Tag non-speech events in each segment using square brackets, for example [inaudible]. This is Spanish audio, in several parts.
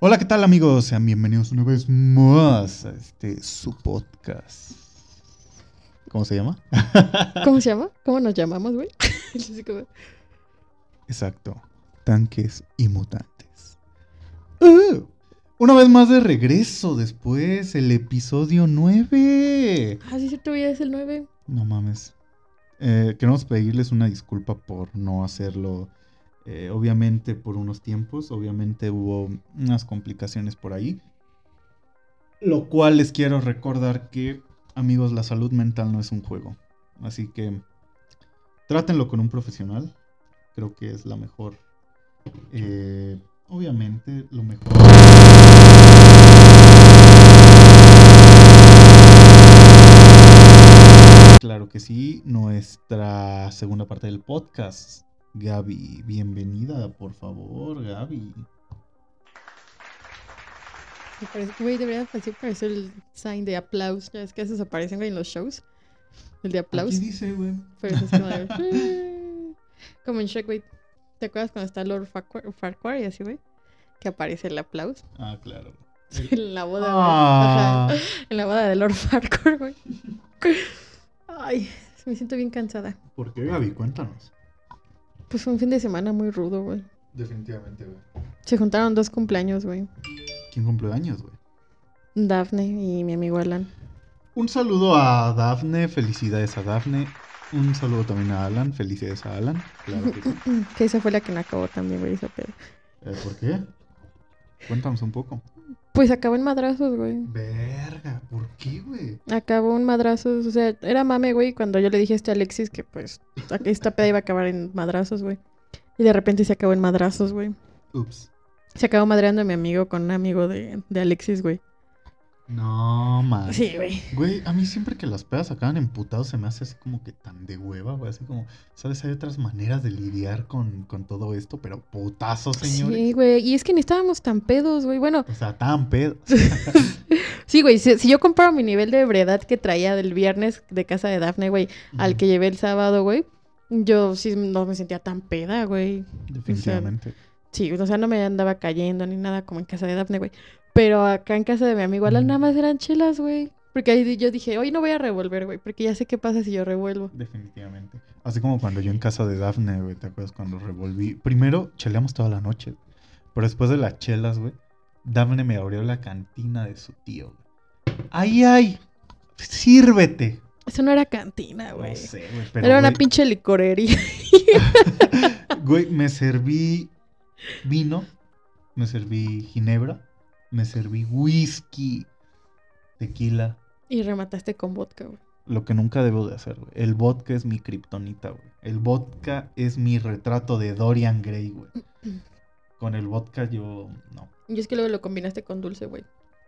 Hola, ¿qué tal amigos? Sean bienvenidos una vez más a este su podcast. ¿Cómo se llama? [laughs] ¿Cómo se llama? ¿Cómo nos llamamos, güey? [laughs] Exacto. Tanques y mutantes. ¡Uh! una vez más de regreso después, el episodio 9. Ah, sí, cierto, ya es el 9. No mames. Eh, queremos pedirles una disculpa por no hacerlo eh, obviamente por unos tiempos, obviamente hubo unas complicaciones por ahí. Lo cual les quiero recordar que, amigos, la salud mental no es un juego. Así que trátenlo con un profesional. Creo que es la mejor. Eh, obviamente, lo mejor. Claro que sí, nuestra segunda parte del podcast Gaby, bienvenida, por favor, Gaby. Güey, debería parecer el sign de aplauso. Ya es que esos aparecen, en los shows. El de aplauso. ¿Qué dice, güey? Pero es como, como en Shrek, güey. ¿Te acuerdas cuando está Lord Farquhar, y así, güey? Que aparece el aplauso. Ah, claro. [laughs] en la boda, ah. En la boda de Lord Farquhar, güey. Ay, me siento bien cansada. ¿Por qué, Gaby? Cuéntanos. Pues fue un fin de semana muy rudo, güey. Definitivamente, güey. Se juntaron dos cumpleaños, güey. ¿Quién cumple años, güey? Dafne y mi amigo Alan. Un saludo a Dafne, felicidades a Dafne. Un saludo también a Alan, felicidades a Alan. Claro que sí. [laughs] que esa fue la que me acabó también, güey, esa pedo. Eh, ¿Por qué? Cuéntanos un poco. Pues acabó en madrazos, güey. Verga, ¿por qué, güey? Acabó en madrazos, o sea, era mame, güey, cuando yo le dije a este Alexis que pues esta peda iba a acabar en madrazos, güey. Y de repente se acabó en madrazos, güey. Ups. Se acabó madreando a mi amigo con un amigo de, de Alexis, güey. No, man. Sí, güey. Güey, a mí siempre que las pedas acaban emputados se me hace así como que tan de hueva, güey. Así como, ¿sabes? Hay otras maneras de lidiar con, todo esto, pero putazos, señores. Sí, güey. Y es que ni estábamos tan pedos, güey. Bueno. O sea, tan pedos. [laughs] sí, güey. Si, yo comparo mi nivel de ebriedad que traía del viernes de casa de Dafne, güey, al que llevé el sábado, güey, yo sí no me sentía tan peda, güey. Definitivamente. sí, o sea, no me andaba cayendo ni nada como en casa de Dafne, güey. Pero acá en casa de mi amigo Alan nada más eran chelas, güey. Porque ahí yo dije, hoy no voy a revolver, güey, porque ya sé qué pasa si yo revuelvo. Definitivamente. Así como cuando yo en casa de Dafne, güey, ¿te acuerdas cuando revolví? Primero cheleamos toda la noche, pero después de las chelas, güey, Dafne me abrió la cantina de su tío, güey. ¡Ay, ay! ¡Sírvete! Eso no era cantina, güey. No sé, güey, pero, Era una pinche licorería. [laughs] güey, me serví vino, me serví ginebra me serví whisky, tequila. Y remataste con vodka, güey. Lo que nunca debo de hacer, güey. El vodka es mi kriptonita, güey. El vodka es mi retrato de Dorian Gray, güey. [clears throat] con el vodka yo no. Y es que luego lo combinaste con dulce, güey.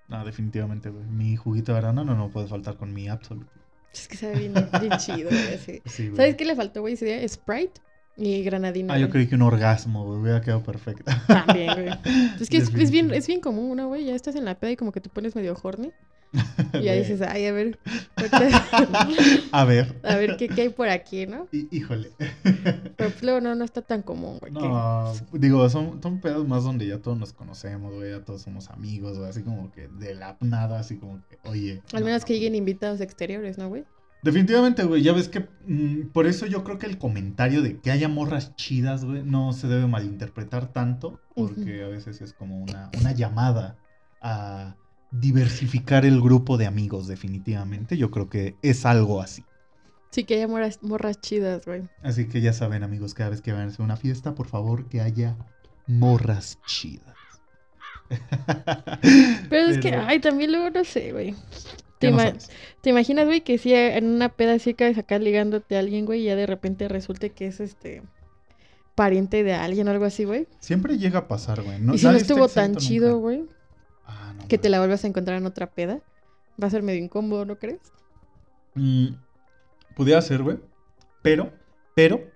No, definitivamente, güey. Mi juguito de verano no, no puede faltar con mi Absolute. Es que sabe bien, [laughs] chido, güey. Sí. ¿Sabes qué le faltó, güey, ese día? Sprite. Y granadina. Ah, yo creí que un orgasmo, güey, hubiera quedado perfecto. También, güey. [laughs] Es que es, bien, es bien común, ¿no, güey? Ya estás en la peda y como que te pones medio horny. [laughs] Y ya dices, ay, a ver. [laughs] a ver. A ver qué, qué hay por aquí, ¿no? híjole. Pero pues, luego no, no está tan común, güey. No, digo, son, son pedos más donde ya todos nos conocemos, güey, ya todos somos amigos, güey, así como que de la nada, así como que, oye. Al menos que lleguen invitados exteriores, ¿no, güey? Definitivamente, güey. Ya ves que mm, por eso yo creo que el comentario de que haya morras chidas, güey, no se debe malinterpretar tanto, porque a veces es como una, una llamada a diversificar el grupo de amigos, definitivamente. Yo creo que es algo así. Sí, que haya morras, morras chidas, güey. Así que ya saben, amigos, cada vez que vayan a hacer una fiesta, por favor, que haya morras chidas. [laughs] Pero es que, ay, también luego no sé, güey. ¿Te, imaginas, güey, que si en una peda así acabas acá ligándote a alguien, güey, y ya de repente resulte que es este pariente de alguien o algo así, güey? Siempre llega a pasar, güey. y si no estuvo tan chido, güey, ah, que te la vuelvas a encontrar en otra peda, va a ser medio incómodo, ¿no crees? Mm, pudiera ser, güey. Pero, pero,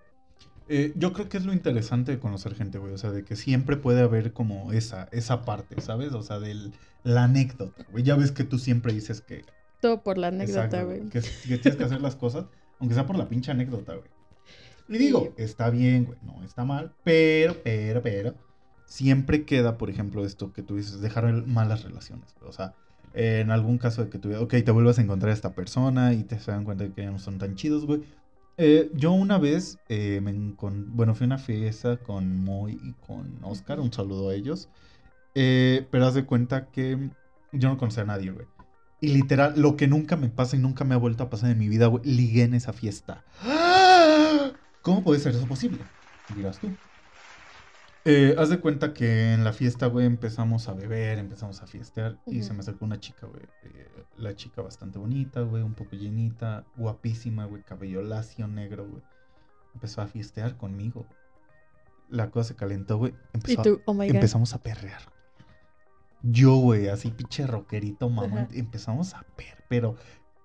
eh, yo creo que es lo interesante de conocer gente, güey. O sea, de que siempre puede haber como esa, esa parte, ¿sabes? O sea, del, la anécdota, güey. Ya ves que tú siempre dices que... Todo por la anécdota, güey. Que, tienes que hacer las cosas, aunque sea por la pinche anécdota, güey. Y digo, está bien, güey, no está mal, pero, pero, pero, siempre queda, por ejemplo, esto que tú dices, dejar malas relaciones. O sea, en algún caso de que tú, ok, te vuelvas a encontrar a esta persona y te se dan cuenta de que ya no son tan chidos, güey. Eh, yo una vez, eh, me bueno, fui a una fiesta con Moy y con Oscar, un saludo a ellos. Eh, pero haz de cuenta que yo no conocía a nadie, güey. Y literal, lo que nunca me pasa y nunca me ha vuelto a pasar en mi vida, güey, ligué en esa fiesta. ¿Cómo puede ser eso posible? Dirás tú. Eh, haz de cuenta que en la fiesta, güey, empezamos a beber, empezamos a fiestear y se me acercó una chica, güey. Eh, la chica bastante bonita, güey, un poco llenita, guapísima, güey, cabello lacio, negro, güey. Empezó a fiestear conmigo. La cosa se calentó, güey. Empezó oh empezamos a perrear. Yo, güey, así pinche rockerito, mamá. Empezamos a per, pero,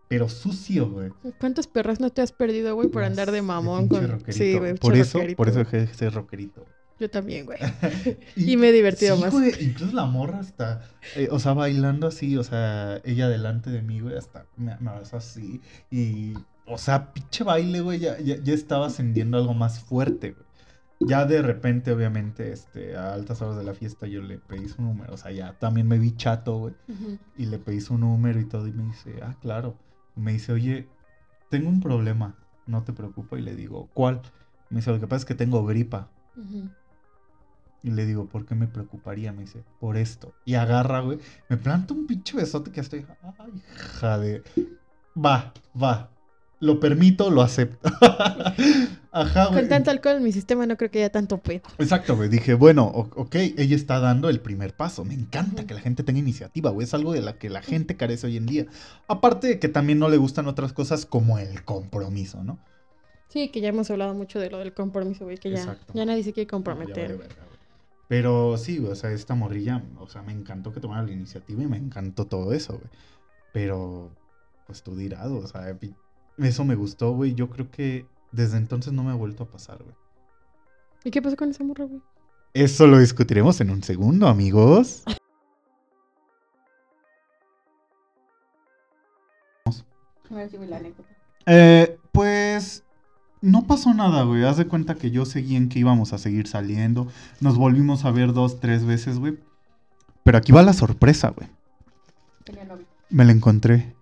pero sucio, güey. ¿Cuántas perras no te has perdido, güey, por andar de mamón con. Sí, güey. Por eso, por eso dejé de ser rockerito. Yo también, güey. [laughs] y, me he divertido más. Güey, incluso la morra está, eh, o sea, bailando así, o sea, ella delante de mí, güey, hasta me, me así. Y, o sea, pinche baile, güey, ya, ya, ya estaba ascendiendo algo más fuerte, güey. Ya de repente, obviamente, este, a altas horas de la fiesta yo le pedí su número. O sea, ya también me vi chato, güey. Y le pedí su número y todo. Y me dice, ah, claro. me dice, oye, tengo un problema. No te preocupes. Y le digo, ¿cuál? Me dice, lo que pasa es que tengo gripa. Y le digo, ¿por qué me preocuparía? Me dice, por esto. Y agarra, güey. Me planta un pinche besote que estoy. Ay, hija de. Va, va lo permito, lo acepto. [laughs] Ajá, güey. Con tanto alcohol en mi sistema no creo que haya tanto pedo. Exacto, güey. Dije, bueno, ok, ella está dando el primer paso. Me encanta que la gente tenga iniciativa, güey. Es algo de la que la gente carece hoy en día. Aparte de que también no le gustan otras cosas como el compromiso, ¿no? Sí, que ya hemos hablado mucho de lo del compromiso, güey. Que ya, ya nadie se quiere comprometer. Pero sí, o sea, esta morrilla, o sea, me encantó que tomara la iniciativa y me encantó todo eso, güey. Pero, pues tú dirás, o sea, eso me gustó, güey. Yo creo que desde entonces no me ha vuelto a pasar, güey. ¿Y qué pasó con esa morra, güey? Eso lo discutiremos en un segundo, amigos. A ver si la anécdota. Eh, pues no pasó nada, güey. Haz de cuenta que yo seguí en que íbamos a seguir saliendo. Nos volvimos a ver dos, tres veces, güey. Pero aquí va la sorpresa, güey. Me la encontré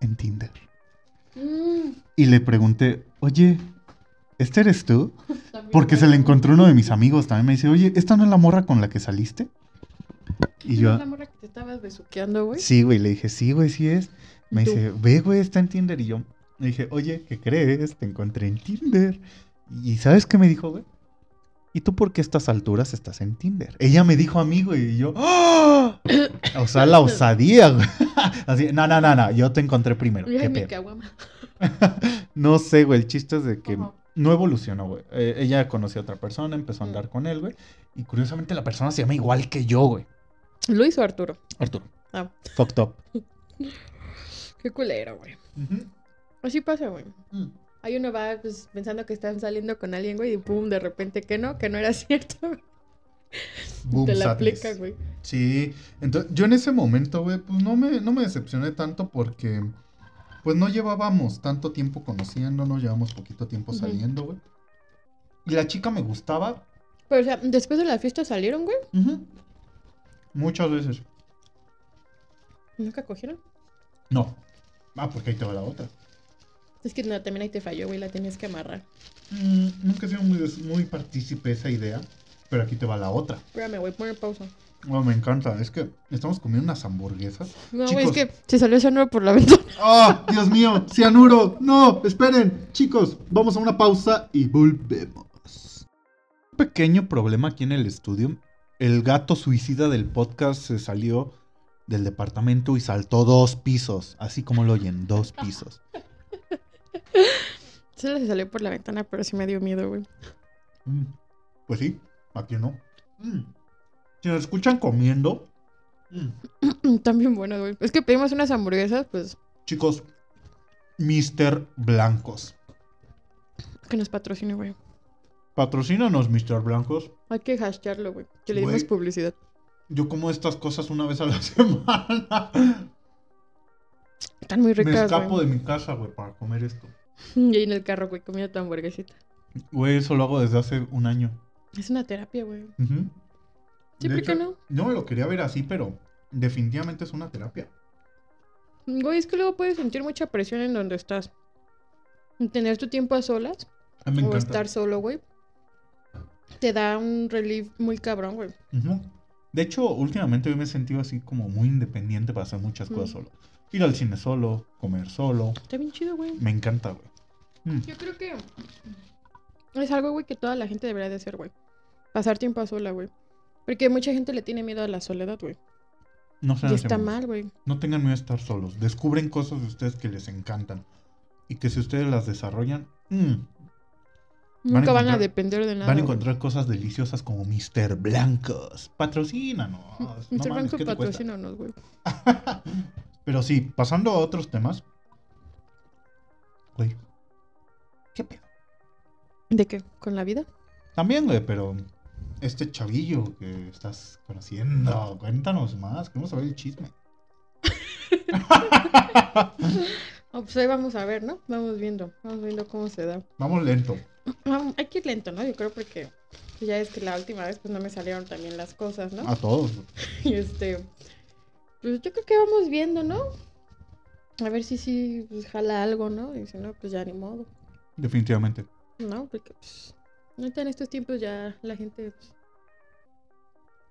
en Tinder. Y le pregunté, oye, ¿este eres tú? [laughs] Porque se le encontró uno de mis amigos también. Me dice, oye, ¿esta no es la morra con la que saliste? Y yo. ¿Es la morra que te estabas besuqueando, güey? Sí, güey. Le dije, sí, güey, sí es. Me dice, ve, güey, está en Tinder. Y yo le dije, oye, ¿qué crees? Te encontré en Tinder. ¿Y sabes qué me dijo, güey? ¿Y tú por qué a estas alturas estás en Tinder? Ella me dijo a mí, güey, y yo, ¡Oh! o sea, la osadía, güey. [laughs] Así, no, no, no, no, yo te encontré primero. ¿Qué [laughs] no sé, güey, el chiste es de que no evolucionó, güey. Eh, ella conoció a otra persona, empezó a andar mm. con él, güey. Y curiosamente la persona se llama igual que yo, güey. Luis o Arturo. Arturo. Ah. Fucked up. [laughs] Qué culero, güey. Así pasa, güey. Mm. Hay uno va pues, pensando que están saliendo con alguien, güey, y pum, de repente que no, que no era [laughs] cierto. Te la aplica, güey. Sí, entonces yo en ese momento, güey, pues no me, no me decepcioné tanto porque pues no llevábamos tanto tiempo conociéndonos, llevamos poquito tiempo saliendo, güey. Y la chica me gustaba. Pero, o sea, después de la fiesta salieron, güey. Muchas veces. ¿Nunca cogieron? No. Ah, porque ahí te va la otra. Es que no, también ahí te falló, güey, la tenías que amarrar. Mm, nunca he sido muy, muy partícipe esa idea, pero aquí te va la otra. Espérame, a poner pausa. Oh, me encanta, es que estamos comiendo unas hamburguesas. No, güey, es que se salió cianuro por la [laughs] ventana. ¡Oh, Dios mío! ¡Cianuro! ¡No! Esperen, chicos, vamos a una pausa y volvemos. Un pequeño problema aquí en el estudio. El gato suicida del podcast se salió del departamento y saltó dos pisos, así como lo oyen, dos pisos. Se le salió por la ventana, pero sí me dio miedo, güey. Mm, pues sí, aquí no. Mm. Si nos escuchan comiendo. Mm. [clears throat] También bueno, güey. Es que pedimos unas hamburguesas, pues. Chicos, Mr. Blancos. Que nos patrocine, güey. Patrocínanos, Mr. Blancos. Hay que hashtearlo, güey. Que le dimos publicidad. Yo como estas cosas una vez a la [laughs] semana. Están muy ricas. Me escapo de mi casa, güey, para comer esto. [laughs] Y ahí en el carro, güey, comiendo tu hamburguesita. Güey, eso lo hago desde hace un año. Es una terapia, güey. Sí, ¿por qué no? Me lo quería ver así, pero definitivamente es una terapia. Güey, es que luego puedes sentir mucha presión en donde estás. Tener tu tiempo a solas. o estar solo, güey. Te da un relief muy cabrón, güey. De hecho, últimamente yo me he sentido así como muy independiente para hacer muchas cosas solo. Ir al cine solo, comer solo. Está bien chido, güey. Me encanta, güey. Mm. Yo creo que es algo, güey, que toda la gente debería de hacer, güey. Pasar tiempo a sola, güey. Porque mucha gente le tiene miedo a la soledad, güey. No se Y está mal, güey. No tengan miedo a estar solos. Descubren cosas de ustedes que les encantan. Y que si ustedes las desarrollan, mm, Nunca van a, depender de nada. Van a encontrar cosas deliciosas como Mr. Blancos. Patrocínanos. [laughs] Mr. Blancos patrocínanos, güey. [laughs] Pero sí, pasando a otros temas. Güey. ¿Qué pedo? ¿De qué? ¿Con la vida? También, güey, pero este chavillo que estás conociendo, cuéntanos más, queremos saber el chisme. [laughs] pues ahí vamos a ver, ¿no? Vamos viendo, vamos viendo cómo se da. Vamos lento. hay que ir lento, ¿no? Yo creo porque ya es que la última vez pues no me salieron también las cosas, ¿no? A todos. [laughs] y este, pues yo creo que vamos viendo, ¿no? A ver si sí pues, jala algo, ¿no? Y si no, pues ya ni modo. Definitivamente. No, porque pues ahorita en estos tiempos ya la gente...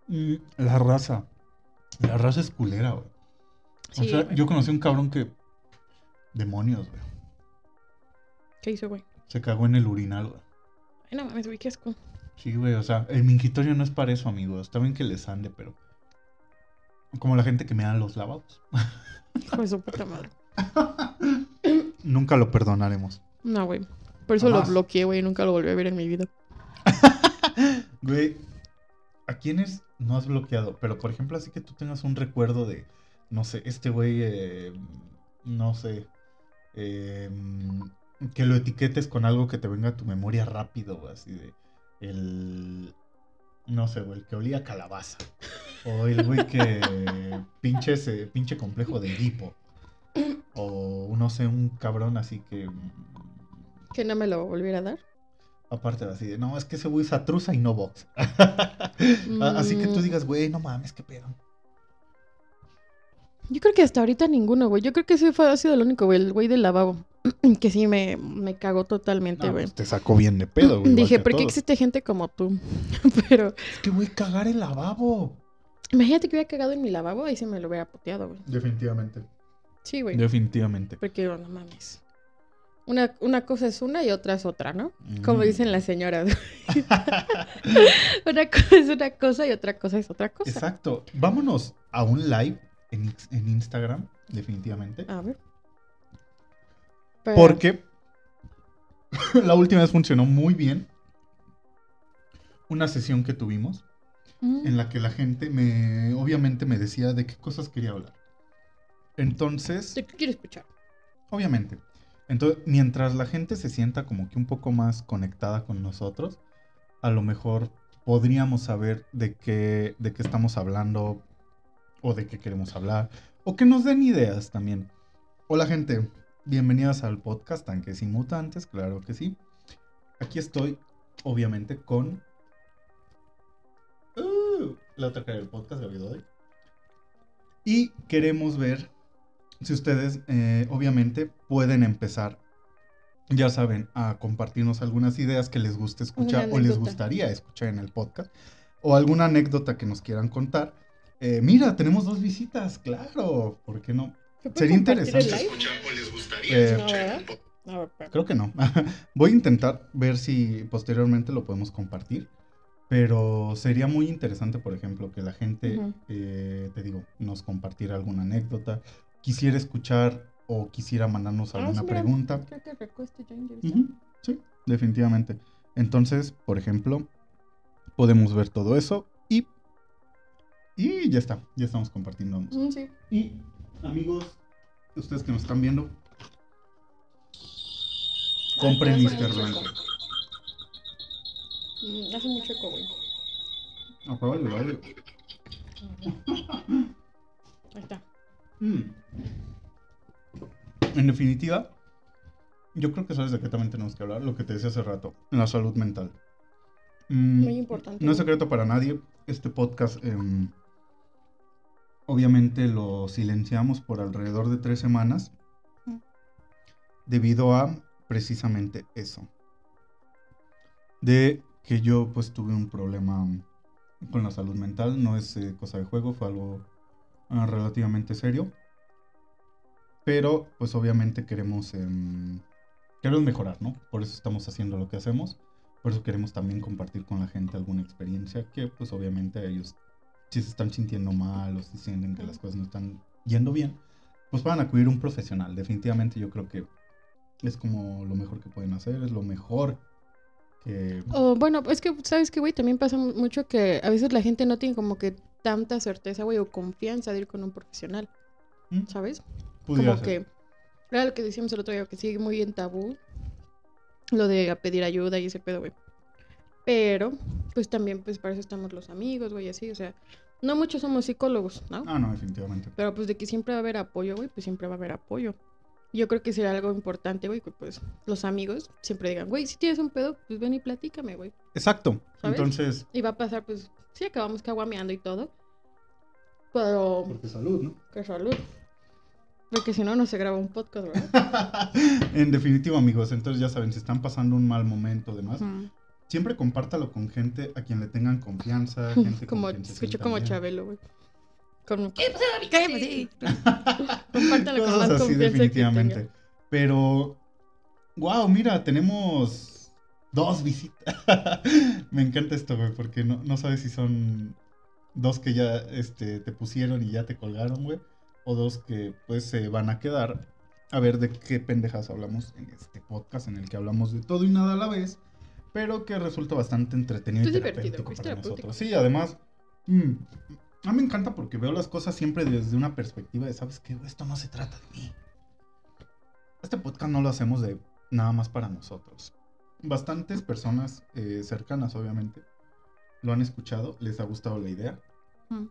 Pues... La raza. La raza es culera, güey. o sea, yo conocí un cabrón que... Demonios, güey. ¿Qué hizo, güey? Se cagó en el urinal, güey. Ay, no mames, güey, qué asco. Sí, güey, o sea, el mingitorio no es para eso, amigos. Está bien que les ande, pero. Como la gente que me da los lavados. Hijo su puta madre. [laughs] nunca lo perdonaremos. No, güey. Por eso lo bloqueé, güey, nunca lo volví a ver en mi vida. [laughs] güey, ¿a quiénes no has bloqueado? Pero, por ejemplo, así que tú tengas un recuerdo de, no sé, este güey, eh, no sé, eh, que lo etiquetes con algo que te venga a tu memoria rápido, así de el no sé, güey, el que olía calabaza. O el güey que [laughs] pinche ese pinche complejo de Edipo. O no sé, un cabrón así que que no me lo volviera a dar. Aparte así de, no, es que ese güey usa truza y no box. [laughs] así que tú mm. digas, güey, no mames, qué pedo. Yo creo que hasta ahorita ninguno, güey. Yo creo que ese fue, ha sido el único, güey, el güey del lavabo. [clears throat] que sí me, me cagó totalmente, güey. Pues te sacó bien de pedo, güey. [clears throat] Dije, ¿por qué existe gente como tú? [laughs] Pero. Es que, güey, cagar el lavabo. Imagínate que hubiera cagado en mi lavabo, ahí se me lo hubiera puteado, güey. Definitivamente. Sí, güey. Definitivamente. Porque, no mames. Una, una cosa es una y otra es otra, ¿no? Como mm. dicen las señoras. [laughs] una cosa es una cosa y otra cosa es otra cosa. Exacto. Vámonos a un live en, Instagram, definitivamente. A ver. Porque [laughs] la última vez funcionó muy bien. Una sesión que tuvimos mm. en la que la gente me, obviamente, me decía de qué cosas quería hablar. Entonces. ¿De qué quiere escuchar? Obviamente. Entonces, mientras la gente se sienta como que un poco más conectada con nosotros, a lo mejor podríamos saber de qué, de qué estamos hablando, o de qué queremos hablar, o que nos den ideas también. Hola gente, bienvenidas al podcast Tanques y Mutantes, claro que sí. Aquí estoy, obviamente, con... Uh, la otra cara del podcast, de hoy. Y queremos ver si ustedes, eh, obviamente, pueden empezar, ya saben, a compartirnos algunas ideas que les guste escuchar o les gustaría escuchar en el podcast, o alguna anécdota que nos quieran contar. Eh, mira, tenemos dos visitas, claro, ¿por qué no? Sería interesante. Eh, creo que no. [laughs] Voy a intentar ver si posteriormente lo podemos compartir. Pero sería muy interesante, por ejemplo, que la gente, eh, te digo, nos compartiera alguna anécdota, quisiera escuchar o quisiera mandarnos ah, alguna pregunta. Sí, definitivamente. Entonces, por ejemplo, podemos ver todo eso y y ya está, ya estamos compartiendo. Mm, sí. Y amigos, ustedes que nos están viendo, compren Mr. Blanco. Mm, hace mucho eco, güey. El audio. Ahí está. Mm. En definitiva, yo creo que sabes de qué también tenemos que hablar, lo que te decía hace rato, la salud mental. Muy importante. No es secreto para nadie este podcast, em, obviamente lo silenciamos por alrededor de tres semanas debido a precisamente eso. De que yo pues tuve un problema con la salud mental, no es eh, cosa de juego, fue algo ah, relativamente serio. Pero pues obviamente queremos, em, queremos mejorar, ¿no? Por eso estamos haciendo lo que hacemos. Por eso queremos también compartir con la gente alguna experiencia que pues obviamente ellos si se están sintiendo mal o si sienten que las cosas no están yendo bien, pues van a acudir a un profesional. Definitivamente yo creo que es como lo mejor que pueden hacer, es lo mejor que... bueno, es que, ¿sabes qué, güey? También pasa mucho que a veces la gente no tiene como que tanta certeza, güey, o confianza de ir con un profesional, ¿Mm? ¿sabes? como que... Era lo que decíamos el otro día, que sigue muy en tabú lo de pedir ayuda y ese pedo, güey. Pero, pues también, pues para eso estamos los amigos, güey, así, o sea, no muchos somos psicólogos, ¿no? Ah, no, definitivamente. Pero pues de que siempre va a haber apoyo, güey, pues siempre va a haber apoyo. Yo creo que sería algo importante, güey, que pues los amigos siempre digan, güey, si tienes un pedo, pues ven y platícame, güey. Exacto. Entonces. Y va a pasar, pues, sí, acabamos caguameando y todo. Pero. Porque salud, ¿no? Que salud. Porque si no, no se graba un podcast, ¿verdad? [laughs] en definitivo, amigos. Entonces, ya saben, si están pasando un mal momento, demás, siempre compártalo con gente a quien le tengan confianza. [laughs] Gente como, con escucho como Chabelo, güey. Como, ¿qué pasa, mi Cállate, Compártalo con más así, definitivamente. Pero, wow, mira, tenemos dos visitas. [laughs] Me encanta esto, güey, porque no, no sabes si son dos que ya este, te pusieron y ya te colgaron, güey. O dos que pues se van a quedar a ver de qué pendejas hablamos en este podcast en el que hablamos de todo y nada a la vez pero que resulta bastante entretenido y terapéutico para nosotros. Sí, además, mm, a mí me encanta porque veo las cosas siempre desde una perspectiva de, ¿sabes qué? Esto no se trata de mí. Este podcast no lo hacemos de nada más para nosotros. Bastantes personas eh, cercanas, obviamente, lo han escuchado, les ha gustado la idea. Mm.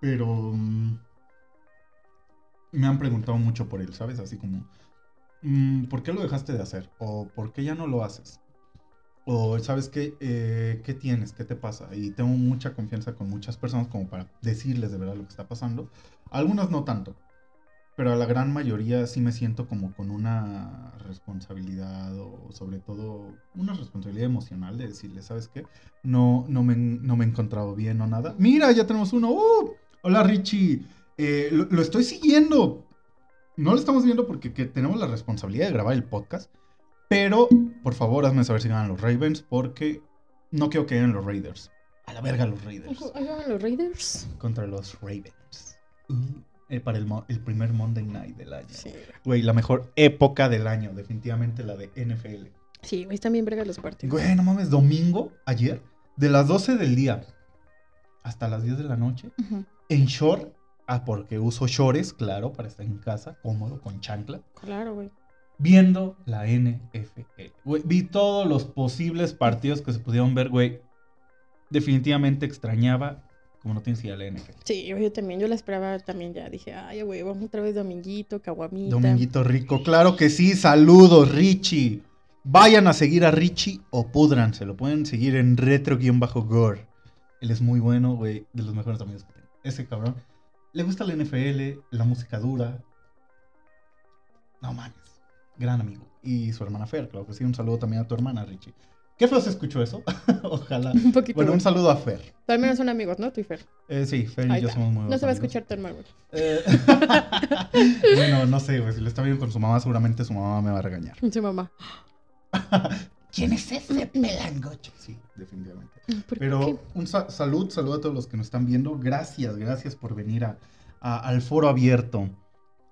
Pero mm, me han preguntado mucho por él, ¿sabes? Así como, ¿por qué lo dejaste de hacer? ¿O por qué ya no lo haces? O sabes qué, eh, qué tienes, qué te pasa. Y tengo mucha confianza con muchas personas como para decirles de verdad lo que está pasando. Algunas no tanto, pero a la gran mayoría sí me siento como con una responsabilidad o sobre todo una responsabilidad emocional de decirles, ¿sabes qué? No, no, me, no me he encontrado bien o nada. Mira, ya tenemos uno. ¡Uh! Hola Richie, eh, lo, estoy siguiendo. No lo estamos viendo porque tenemos la responsabilidad de grabar el podcast. Pero, por favor, hazme saber si ganan los Ravens, porque no quiero que ganen los Raiders. A la verga los Raiders. ¿Ganan los Raiders? Contra los Ravens. Uh, eh, para el, primer Monday Night del año. Sí. Güey, la mejor época del año, definitivamente la de NFL. Sí, güey, bien verga los partidos. Güey, no mames, domingo, ayer, de las 12 del día hasta las 10 de la noche, en short, ah, porque uso shorts, claro, para estar en casa, cómodo, con chancla. Claro, güey viendo la NFL. vi todos los posibles partidos que se pudieron ver, güey. Definitivamente extrañaba, como no tienes idea, la NFL. Sí, yo también, yo la esperaba también ya. Dije, ay, güey, vamos otra vez dominguito, caguamita. Dominguito rico, claro que sí. Saludos, Richie. Vayan a seguir a Richie o pudranse. Lo pueden seguir en retro-gore. Él es muy bueno, güey, de los mejores amigos que tengo. Ese cabrón. Le gusta la NFL, la música dura. No mames gran amigo. Y su hermana Fer, claro que sí. Un saludo también a tu hermana, Richie. ¿Qué feo se escuchó eso? [laughs] Ojalá. Un poquito. Bueno, un saludo a Fer. Menos son amigos, ¿no? Tú y Fer. Eh, sí, Fer y yo somos muy buenos No se va a escuchar tu hermano. Eh... [laughs] bueno, no sé, güey. Si lo está viendo con su mamá, seguramente su mamá me va a regañar. Su mamá. [laughs] ¿Quién es ese pelangocho? Sí, definitivamente. Pero un salud, salud a todos los que nos están viendo. Gracias, gracias por venir a, al foro abierto.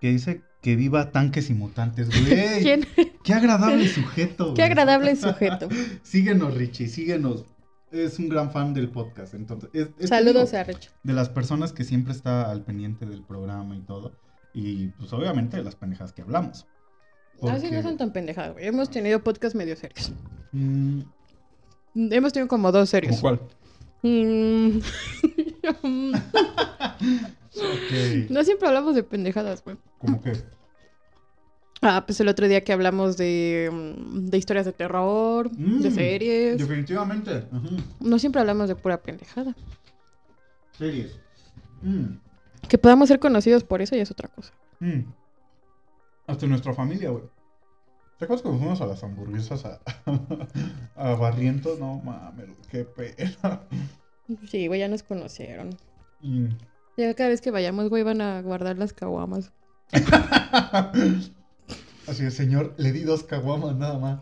Que dice que viva tanques y mutantes, güey. [laughs] ¿Quién? Qué agradable sujeto. Qué agradable sujeto. [laughs] síguenos, Richie, síguenos. Es un gran fan del podcast, entonces. Saludos a Richie. De las personas que siempre está al pendiente del programa y todo. Y pues obviamente de las pendejas que hablamos. No, sí, no son tan pendejadas, güey. Hemos tenido podcasts medio serios. Mm. Hemos tenido como dos serios. ¿Cómo cuál? Mm. [laughs] No siempre hablamos de pendejadas, güey. ¿Cómo qué? Ah, pues el otro día que hablamos de, mm, de historias de terror, de Mm, series. Definitivamente. No siempre hablamos de pura pendejada. Series. Mm, Que podamos ser conocidos por eso ya es otra cosa. mm. Hasta nuestra familia, güey. ¿Te acuerdas cuando fuimos a las hamburguesas a, [laughs] a Barrientos? No mames, qué pena. Sí, güey, ya nos conocieron. Ya cada vez que vayamos, güey, van a guardar las caguamas. [laughs] Así es, señor, le di dos caguamas nada más.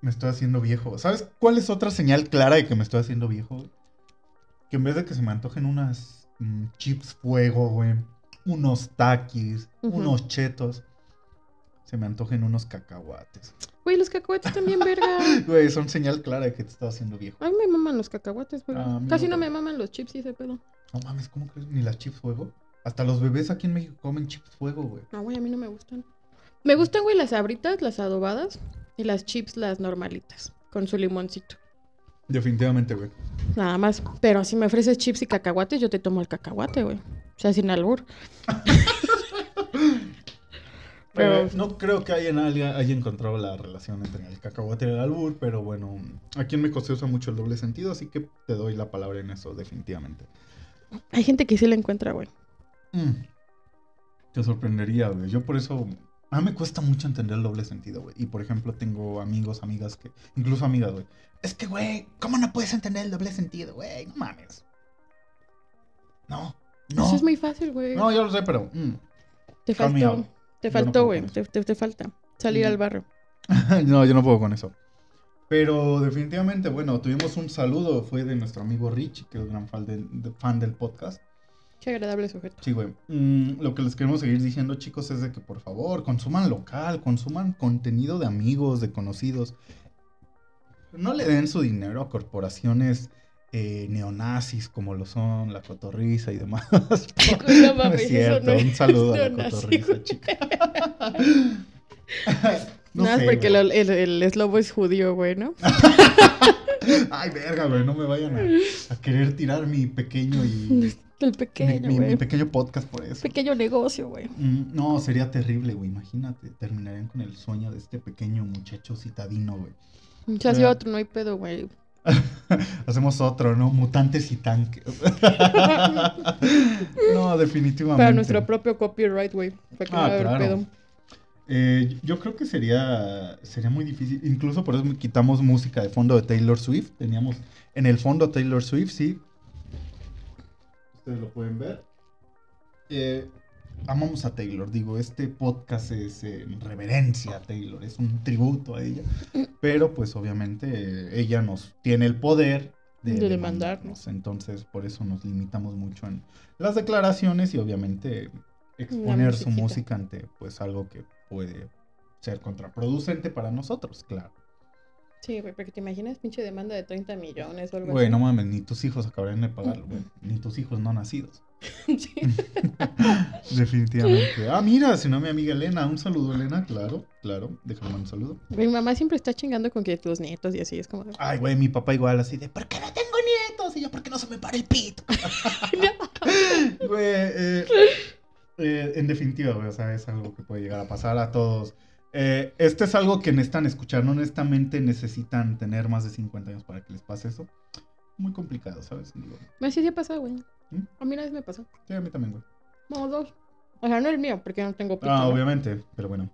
Me estoy haciendo viejo. ¿Sabes cuál es otra señal clara de que me estoy haciendo viejo? güey? Que en vez de que se me antojen unas mm, chips fuego, güey, unos taquis, unos chetos, se me antojen unos cacahuates. Güey, los cacahuates también, verga. [laughs] Güey, son señal clara de que te estás haciendo viejo. A mí me maman los cacahuates, güey. Ah, Casi no me maman los chips y ese pedo. No mames, ¿cómo crees? Ni las chips fuego. Hasta los bebés aquí en México comen chips fuego, güey. No, güey, a mí no me gustan. Me gustan, güey, las sabritas, las adobadas y las chips, las normalitas, con su limoncito. Definitivamente, güey. Nada más. Pero si me ofreces chips y cacahuates, yo te tomo el cacahuate, güey. O sea, sin albur. [laughs] Pero no creo que haya encontrado la relación entre el cacahuate y el albur, pero bueno, aquí en México se usa mucho el doble sentido, así que te doy la palabra en eso, definitivamente. Hay gente que sí la encuentra, güey. Mm. Te sorprendería, güey. Yo por eso, a mí me cuesta mucho entender el doble sentido, güey. Y por ejemplo, tengo amigos, amigas que, incluso amigas, güey. Es que, güey, ¿cómo no puedes entender el doble sentido, güey? No mames. No, no. Eso es muy fácil, güey. No, ya lo sé, pero... mm. te faltó. Te Yo faltó, güey. te, te- te falta salir Mm. al barrio. [laughs] no, yo no puedo con eso. Pero definitivamente, bueno, tuvimos un saludo, fue de nuestro amigo Rich, que es gran fan de- fan del podcast. Qué agradable sujeto. Sí, güey. Mm, lo que les queremos seguir diciendo, chicos, es de que por favor consuman local, consuman contenido de amigos, de conocidos. No le den su dinero a corporaciones eh, neonazis como lo son la cotorriza y demás. [laughs] No es cierto, no es un saludo a la cotorriza, chica. [laughs] No, sé, porque güey. el, el, el eslobo es judío, güey, ¿no? [laughs] Ay, verga, güey, no me vayan a, a querer tirar mi pequeño y El mi, pequeño, mi- mi pequeño podcast por eso. Pequeño negocio, güey. Mm, No, sería terrible, güey. Imagínate, terminarían con el sueño de este pequeño muchacho citadino, güey. Ya. otro, no hay pedo, güey. [laughs] Hacemos otro, ¿no? Mutantes y tanques. [laughs] no, definitivamente. Para nuestro propio copyright, güey. Para que Ah, no claro. pedo. Eh, yo creo que sería, sería muy difícil. Incluso por eso quitamos música de fondo de Taylor Swift. Teníamos en el fondo Taylor Swift, sí. Ustedes lo pueden ver. Eh, amamos a Taylor. Digo, este podcast es en reverencia a Taylor. Es un tributo a ella. Pero pues obviamente ella nos tiene el poder de, De demandarnos. Entonces por eso nos limitamos mucho en las declaraciones y obviamente exponer su música ante pues algo que puede ser contraproducente para nosotros, claro. Sí, güey, porque te imaginas pinche demanda de 30 millones o algo Güey, así. no mames, ni tus hijos acabarían de pagarlo, güey. Ni tus hijos no nacidos. [laughs] Sí. [laughs] Definitivamente. Ah, mira, si no mi amiga Elena. Un saludo, Elena, claro, claro. Déjame un saludo. Mi mamá siempre está chingando con que tus nietos y así es como. Ay, güey, mi papá igual así de, ¿por qué no tengo nietos? Y yo, ¿por qué no se me para el pito? [laughs] Güey, eh, eh, en definitiva, güey, o sea, es algo que puede llegar a pasar a todos. Eh, este es algo que necesitan escuchar, no honestamente necesitan tener más de 50 años para que les pase eso. Muy complicado, ¿sabes? Digo, sí, sí ha pasado, güey. ¿Mm? A mí una vez me pasó. sí, a mí también, güey. No, dos. O sea, no el mío, porque no tengo pito. Ah, ¿no? obviamente, pero bueno.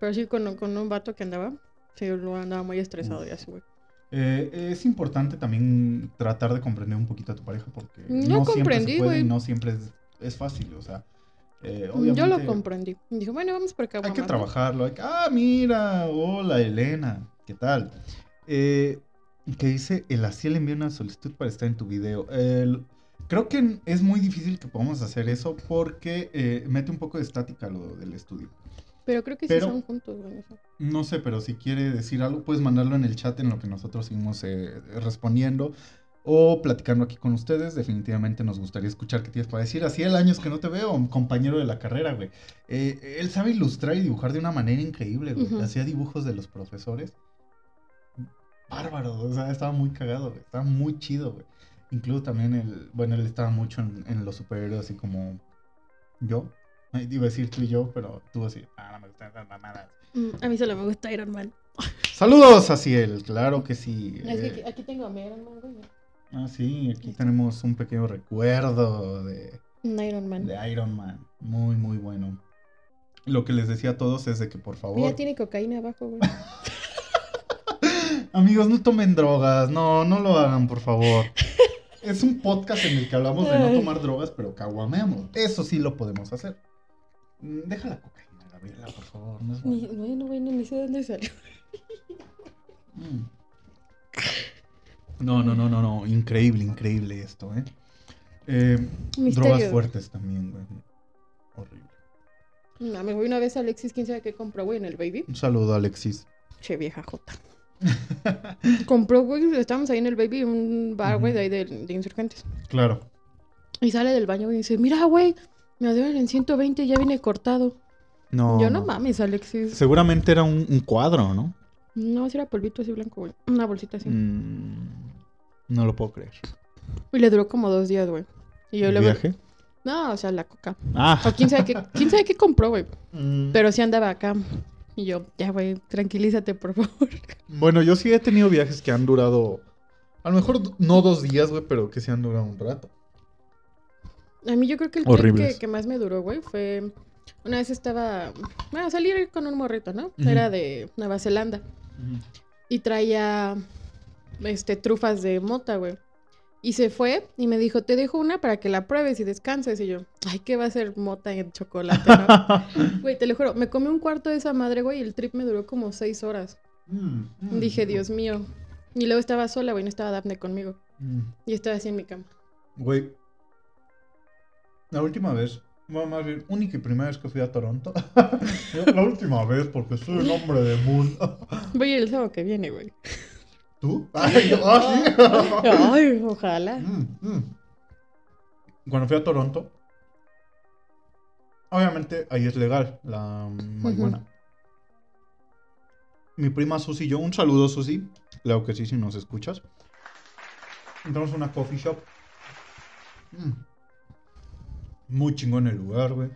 Pero sí con, con un vato que andaba. Sí, lo andaba muy estresado y así, güey. Eh, es importante también tratar de comprender un poquito a tu pareja porque No no siempre se puede y no siempre es, es fácil, o sea, eh, Yo lo comprendí. Dije, bueno, vamos por acá. Hay que trabajarlo. hay que- ah, mira, hola Elena, ¿qué tal? Eh, que dice, el le envió una solicitud para estar en tu video. El- creo que es muy difícil que podamos hacer eso porque eh, mete un poco de estática lo del estudio. Pero creo que Pero- sí son juntos, güey. o sea. No sé, pero si quiere decir algo, puedes mandarlo en el chat en lo que nosotros seguimos eh, respondiendo o platicando aquí con ustedes. Definitivamente nos gustaría escuchar qué tienes para decir. Hacía el años que no te veo, compañero de la carrera, güey. Eh, él sabe ilustrar y dibujar de una manera increíble, güey. Hacía dibujos de los profesores. Bárbaro, o sea, estaba muy cagado, güey. Estaba muy chido, güey. Incluso también el, bueno, él estaba mucho en, en los superhéroes, así como yo. Iba a decir tú y yo, pero tú así, ah, no me gustan esas mamadas. Mm, a mí solo me gusta Iron Man. Saludos, Asiel, claro que sí. Es que aquí, aquí tengo a mi Iron Man, güey. Ah, sí, aquí tenemos un pequeño recuerdo de, Iron Man. de Iron Man. Muy, muy bueno. Lo que les decía a todos es de que por favor. Mira, tiene cocaína abajo, güey. [laughs] Amigos, no tomen drogas. No, no lo hagan, por favor. [laughs] Es un podcast en el que hablamos de no tomar drogas, pero caguameamos. Eso sí lo podemos hacer. Mm, Deja la cocaína, Gabriela, por favor. No es Ni, bueno. bueno, bueno, ni sé dónde salió. Mm. No, no, no, no, no. Increíble, increíble esto, ¿eh? Eh, drogas fuertes también, güey. Horrible. No, me voy una vez a Alexis, quién sabe qué compró, güey, en el baby. Un saludo, Alexis. Che, vieja jota. [laughs] compró, güey, estábamos ahí en el baby, un bar, güey, de ahí de, de insurgentes. Claro. Y sale del baño, y dice, mira, güey, me deben en 120, ya viene cortado. No. Yo no mames, Alexis. Seguramente era un, un cuadro, ¿no? No, si era polvito así blanco, güey. Una bolsita así. Mm, no lo puedo creer. Y le duró como dos días, güey. Y yo ¿El viaje? No, o sea, la coca. Ah. O quién sabe qué, quién sabe qué compró, güey. Mm, Pero sí andaba acá. Y yo, ya, güey, tranquilízate, por favor. Bueno, yo sí he tenido viajes que han durado. A lo mejor no dos días, güey, pero que sí han durado un rato. A mí yo creo que el trip que, que más me duró, güey, fue... Una vez estaba... Bueno, salir con un morrito, ¿no? Era de Nueva Zelanda. Y traía, este, trufas de mota, güey. Y se fue y me dijo, te dejo una para que la pruebes y descanses. Y yo, ay, ¿qué va a ser mota en chocolate, no? [laughs] Güey, te lo juro, me comí un cuarto de esa madre, güey, y el trip me duró como seis horas. Mm, mm, Dije, Dios mío. Y luego estaba sola, güey, no estaba Daphne conmigo. mm. Y estaba así en mi cama. Güey. La última vez. Bueno, más bien, única y primera vez que fui a Toronto. [laughs] la última vez, porque soy un hombre de Moon. Voy el sábado que viene, güey. ¿Tú? Ay, yo- ah, sí. [laughs] Ay, ojalá. Mm, mm. Cuando fui a Toronto, obviamente ahí es legal la marihuana. Mi prima Susi y yo, un saludo Susi, claro que sí, si nos escuchas. Entramos a una coffee shop. Mm. Muy chingón el lugar, güey.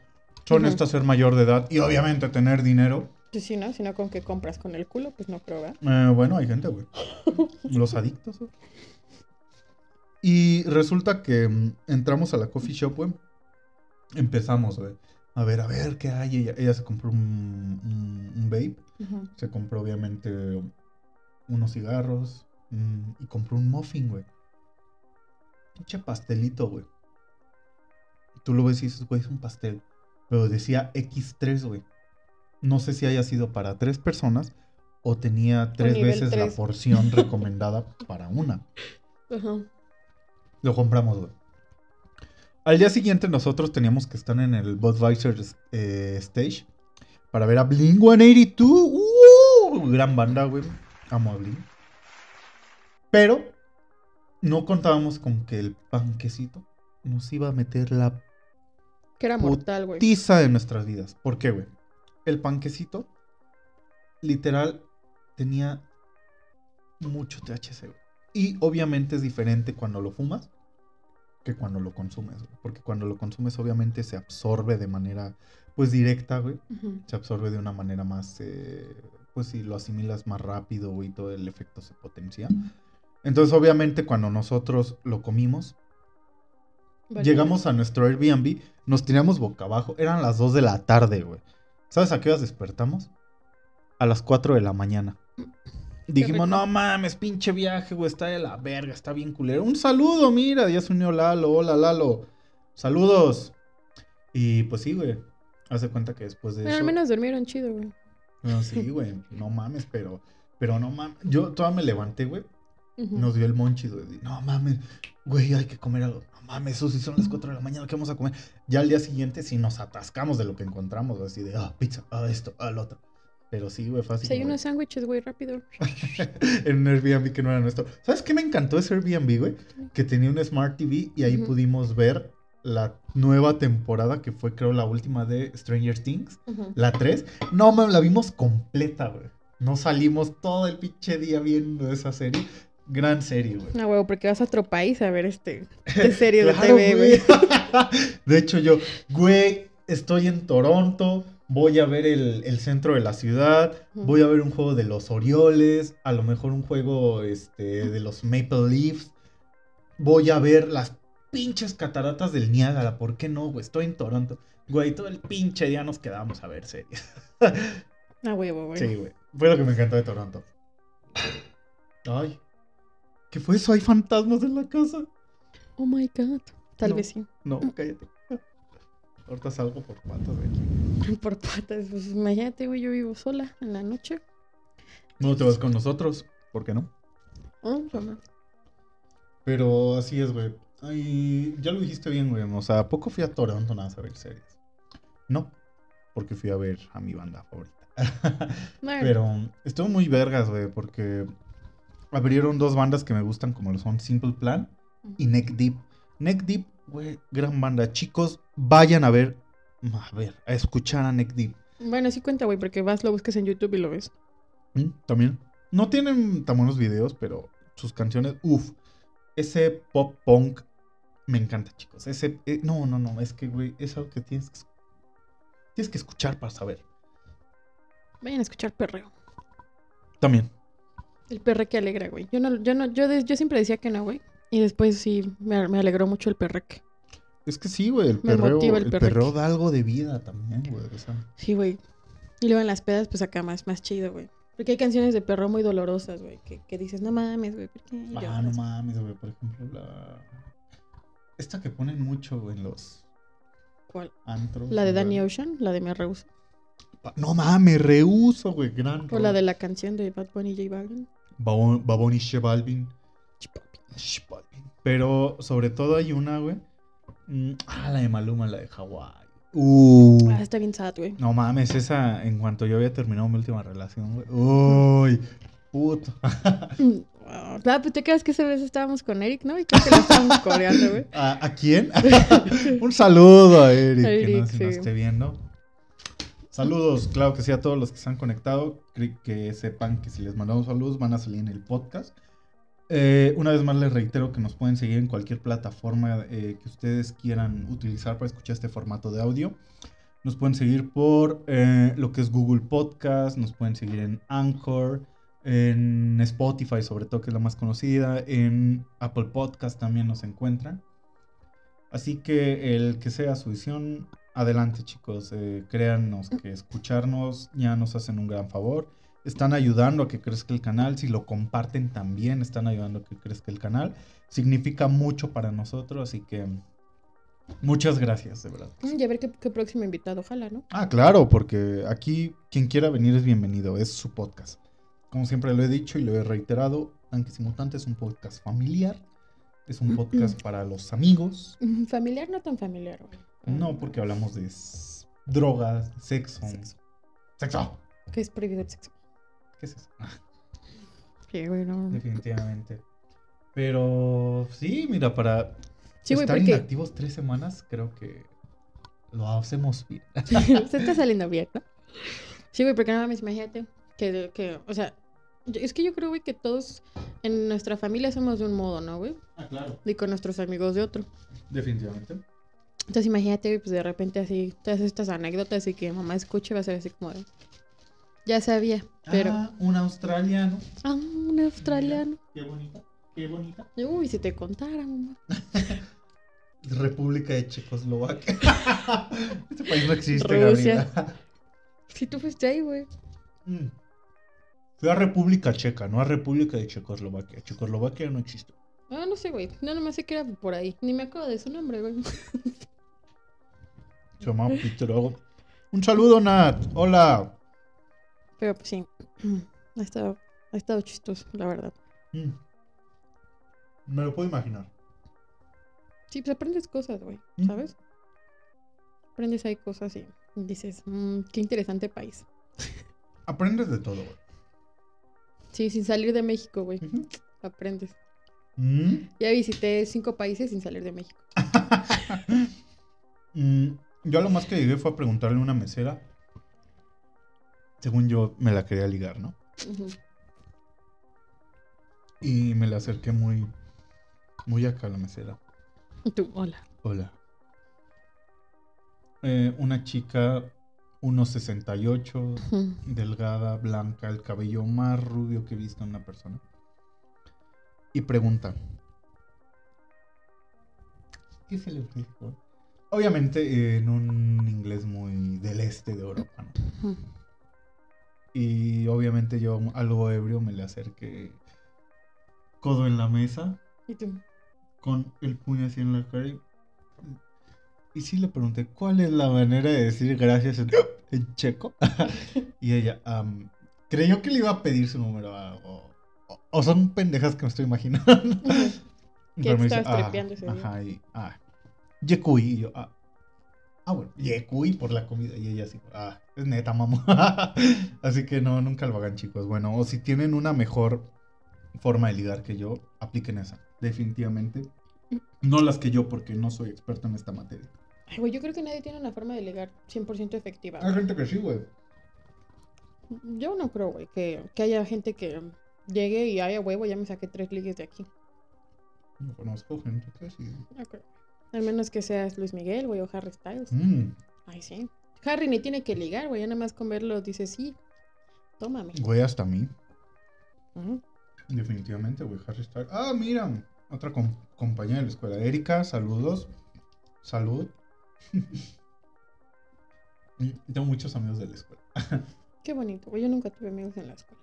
Son Ujú. estas ser mayor de edad y obviamente tener dinero. Pues sí, ¿no? Si no, con qué compras con el culo, pues no creo, ¿verdad? Eh, bueno, hay gente, güey. [laughs] Los adictos, güey. Y resulta que mm, entramos a la coffee shop, güey. Empezamos, güey. A ver, a ver, ¿qué hay? Ella, ella se compró un, un, un vape. Se compró, obviamente, unos cigarros. mm, y compró un muffin, güey. Pinche pastelito, güey. Tú lo ves y dices, güey, es un pastel. Pero decía X3, güey. No sé si haya sido para tres personas o tenía tres veces la porción [laughs] recomendada para una. Ajá. Lo compramos, güey. Al día siguiente nosotros teníamos que estar en el Budweiser eh, Stage para ver a Blink 182. ¡Uh! Gran banda, güey. Amo a Blink. Pero no contábamos con que el panquecito nos iba a meter la Que era mortal, güey. tiza de nuestras vidas. ¿Por qué, güey? El panquecito, literal, tenía mucho THC, güey. Y obviamente es diferente cuando lo fumas que cuando lo consumes, güey. Porque cuando lo consumes, obviamente se absorbe de manera, pues, directa, güey. Se absorbe de una manera más, eh, pues, si lo asimilas más rápido, güey, todo el efecto se potencia. Entonces, obviamente, cuando nosotros lo comimos, Vale. Llegamos a nuestro Airbnb, nos tiramos boca abajo. Eran las 2 de la tarde, güey. ¿Sabes a qué horas despertamos? A las 4 de la mañana. Dijimos, no mames, pinche viaje, güey, está de la verga, está bien culero. Un saludo, mira, ya se unió Lalo, hola Lalo. Saludos. Y pues sí, güey. Hace cuenta que después de Bueno, eso. al menos durmieron chido, güey. Sí, güey, no mames, pero, pero no mames. Yo todavía me levanté, güey. Nos dio el monchis, güey. No mames, güey, hay que comer algo. No mames, sí son las 4 de la mañana, ¿qué vamos a comer? Ya al día siguiente sí nos atascamos de lo que encontramos, güey, así de, ah, pizza, ah, esto, ah, lo otro. Pero sí, güey, fácil. Hay unos sándwiches, güey, rápido. [laughs] en un Airbnb que no era nuestro. ¿Sabes qué me encantó ese Airbnb, güey? Que tenía un Smart TV y ahí pudimos ver la nueva temporada que fue, creo, la última de Stranger Things, la 3. No, mames, la vimos completa, güey. No salimos todo el pinche día viendo esa serie. Gran serie, güey. No, güey, porque vas a otro país a ver este de serie de [laughs] Claro, TV, güey. [laughs] De hecho, yo, güey, estoy en Toronto, voy a ver el, centro de la ciudad, voy a ver un juego de los Orioles, a lo mejor un juego este, de los Maple Leafs, voy a ver las pinches cataratas del Niágara, ¿por qué no, güey? Estoy en Toronto. Güey, todo el pinche día nos quedamos a ver series. Ah, huevo, güey. Sí, güey. Fue lo que me encantó de Toronto. Ay. ¿Qué fue eso? ¿Hay fantasmas en la casa? Oh my god. Tal vez sí. No, cállate. [laughs] Ahorita salgo por patas de aquí. [laughs] Por patas. Pues imagínate, güey, yo vivo sola en la noche. No te vas con nosotros. ¿Por qué no? Oh, Pero así es, güey. Ay, ya lo dijiste bien, güey. O sea, ¿a poco fui a Toronto nada a ver series? No, porque fui a ver a mi banda favorita. [laughs] Pero estuvo muy vergas, güey, porque abrieron dos bandas que me gustan, como lo son Simple Plan y Neck Deep. Neck Deep, güey, gran banda. Chicos, vayan a ver, a ver, a escuchar a Neck Deep. Bueno, sí cuenta, güey, porque vas, lo buscas en YouTube y lo ves. Mm, también. No tienen tan buenos videos, pero sus canciones, uff. Ese pop punk me encanta, chicos. Ese, eh, no, no, no, es que, güey, es algo que tienes que, tienes que escuchar para saber. Vayan a escuchar perreo. También. El perre que alegra, güey. Yo no, yo no, yo, yo siempre decía que no, güey. Y después sí me, alegró mucho el perreque. Es que sí, güey, el perreo, el, perreo da algo de vida también, güey. Sí, güey. Y luego en las pedas, pues acá más, más chido, güey. Porque hay canciones de perro muy dolorosas, güey, que, que, dices, no mames, güey, ¿por qué? Ah, no mames, güey, por ejemplo, la... Esta que ponen mucho en los... ¿Cuál? Antros. La de Danny Ocean, la de Me Rehuso. No mames, rehuso, güey, gran. O la de la canción de Bad Bunny J Balvin. Baboni J Balvin. Pero sobre todo hay una, güey. Mm, ah, la de Maluma, la de Hawái. Uh. Ah, está bien sad, güey. No mames, esa en cuanto yo había terminado mi última relación, güey. Uy, puto. [laughs] Ah, pues te quedas que esa vez estábamos con Eric, ¿no? Y creo que lo estábamos coreando, güey. [laughs] ¿A, quién? [laughs] Un saludo a Eric, que no, si esté viendo. Saludos, claro que sí, a todos los que se han conectado. Que sepan que si les mandamos saludos van a salir en el podcast. Eh, una vez más les reitero que nos pueden seguir en cualquier plataforma eh, que ustedes quieran utilizar para escuchar este formato de audio. Nos pueden seguir por eh, lo que es Google Podcast, nos pueden seguir en Anchor, en Spotify sobre todo que es la más conocida, en Apple Podcast también nos encuentran. Así que el que sea su visión, adelante chicos, eh, créanos que escucharnos ya nos hacen un gran favor. Están ayudando a que crezca el canal, si lo comparten también están ayudando a que crezca el canal. Significa mucho para nosotros, así que muchas gracias, de verdad. Mm, y a ver qué, próximo invitado, ojalá, ¿no? Ah, claro, porque aquí quien quiera venir es bienvenido, es su podcast. Como siempre lo he dicho y lo he reiterado, Tanques y Mutantes es un podcast familiar, es un podcast para los amigos. Familiar, no tan familiar, güey. No, porque hablamos de drogas, sexo. Sexo. ¿Qué es prohibido el sexo? ¿Qué es eso? [laughs] Sí. Definitivamente. Pero sí, mira, para estar inactivos tres semanas, creo que lo hacemos bien. [laughs] Se está saliendo bien, ¿no? Sí, güey, porque nada más imagínate que, que, o sea, es que yo creo, güey, que todos en nuestra familia somos de un modo, ¿no, güey? Ah, claro. Y con nuestros amigos de otro. Definitivamente. Entonces imagínate, pues de repente así, todas estas anécdotas y que mamá escuche, va a ser así como de... Ya sabía, pero... Ah, un australiano. Ah, un australiano. qué bonita, qué bonita. Uy, si te contara, mamá. [laughs] República de Checoslovaquia. [laughs] este país no existe, Rusia. Si [laughs] tú fuiste ahí, güey. Mm. Fui a República Checa, no a República de Checoslovaquia. Checoslovaquia no existe. Ah, no sé, güey. No, nomás sé que era por ahí. Ni me acuerdo de su nombre, güey. Se Peter Un saludo, Nat. Hola. Pero pues sí. [clears throat] Ha estado, ha estado chistoso, la verdad. Mm. Me lo puedo imaginar. Sí, pues aprendes cosas, güey. Mm. ¿Sabes? Aprendes ahí cosas y dices, mmm, qué interesante país. [laughs] Aprendes de todo, güey. Sí, sin salir de México, güey. Aprendes. Mm. Ya visité cinco países sin salir de México. [laughs] Yo lo más que llegué fue a preguntarle a una mesera. Según yo, me la quería ligar, ¿no? Y me la acerqué muy, muy acá a la mesera. Tú, hola. Hola. Eh, una chica 1.68, delgada, blanca, el cabello más rubio que he visto en una persona. Y pregunta, ¿qué se le ofrece? Obviamente en un inglés muy del este de Europa, ¿no? Y obviamente yo algo ebrio me le acerqué codo en la mesa. ¿Y tú? Con el puño así en la cara. Y, sí le pregunté, ¿cuál es la manera de decir gracias en, checo? [laughs] y ella creyó que le iba a pedir su número. O, o, son pendejas que me estoy imaginando. [laughs] ¿Qué estás ah, Ajá, y, ah, Yekui. Y yo, ah, ah, bueno, Yekui por la comida. Y ella así, ah, es neta, mamá. [laughs] así que no, nunca lo hagan, chicos. Bueno, o si tienen una mejor forma de ligar que yo, apliquen esa. Definitivamente. No las que yo, porque no soy experto en esta materia. Ay, güey, yo creo que nadie tiene una forma de ligar 100% efectiva. Hay gente que sí, güey. Yo no creo, güey, que, que haya gente que llegue y haya huevo, ya me saqué tres ligues de aquí. No conozco gente que sí. No creo. Al menos que seas Luis Miguel, güey, o Harry Styles. Mm. Ay, sí. Harry ni tiene que ligar, güey, ya nada más con verlo dice sí. Tómame. Güey, hasta a mí. Definitivamente, güey, Harry Styles. Ah, mira, otra compañera de la escuela. Erika, saludos. Salud. [laughs] Tengo muchos amigos de la escuela. [laughs] Qué bonito, güey. Yo nunca tuve amigos en la escuela.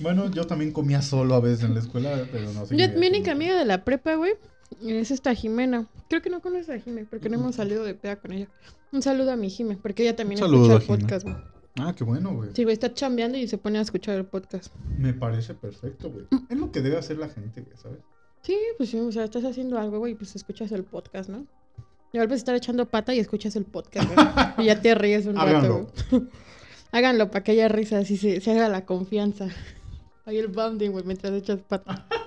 Bueno, yo también comía solo a veces en la escuela, pero no sé. mi única amiga de la prepa, güey, es esta Jimena. Creo que no conoces a Jimena, porque no hemos salido de peda con ella. Un saludo a mi Jimena, porque ella también escucha el podcast, güey. Ah, qué bueno, güey. Sí, güey, está chambeando y se pone a escuchar el podcast. Me parece perfecto, güey. Es lo que debe hacer la gente, güey, ¿sabes? Sí, pues sí, o sea, estás haciendo algo, güey, pues escuchas el podcast, ¿no? Y vuelves a estar echando pata y escuchas el podcast, güey. [laughs] y ya te ríes un rato, güey. [laughs] Háganlo para que haya risa, así se, se haga la confianza. Hay el bounding, güey, mientras echas pata. [laughs]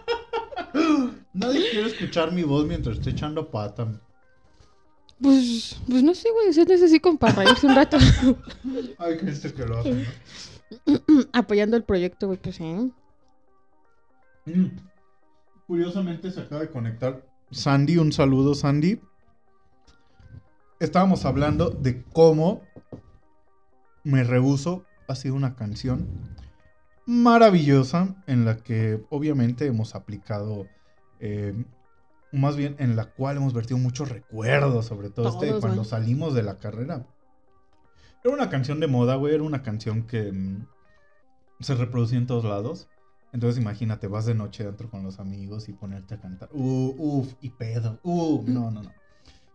Nadie quiere escuchar mi voz mientras estoy echando pata. Pues, pues no sé, güey. Es necesito para reírse un rato. [laughs] Ay, este que lo hace. [clears throat] Apoyando el proyecto, güey, pues sí. Mm. Curiosamente se acaba de conectar Sandy. Un saludo, Sandy. Estábamos hablando de cómo Me Rehuso ha sido una canción maravillosa en la que obviamente hemos aplicado eh, más bien en la cual hemos vertido muchos recuerdos, sobre todo este, cuando salimos de la carrera. Era una canción de moda, güey, era una canción que mm, se reproducía en todos lados. Entonces imagínate, vas de noche dentro con los amigos y ponerte a cantar, uh, uff, y pedo, uh, no, no, no.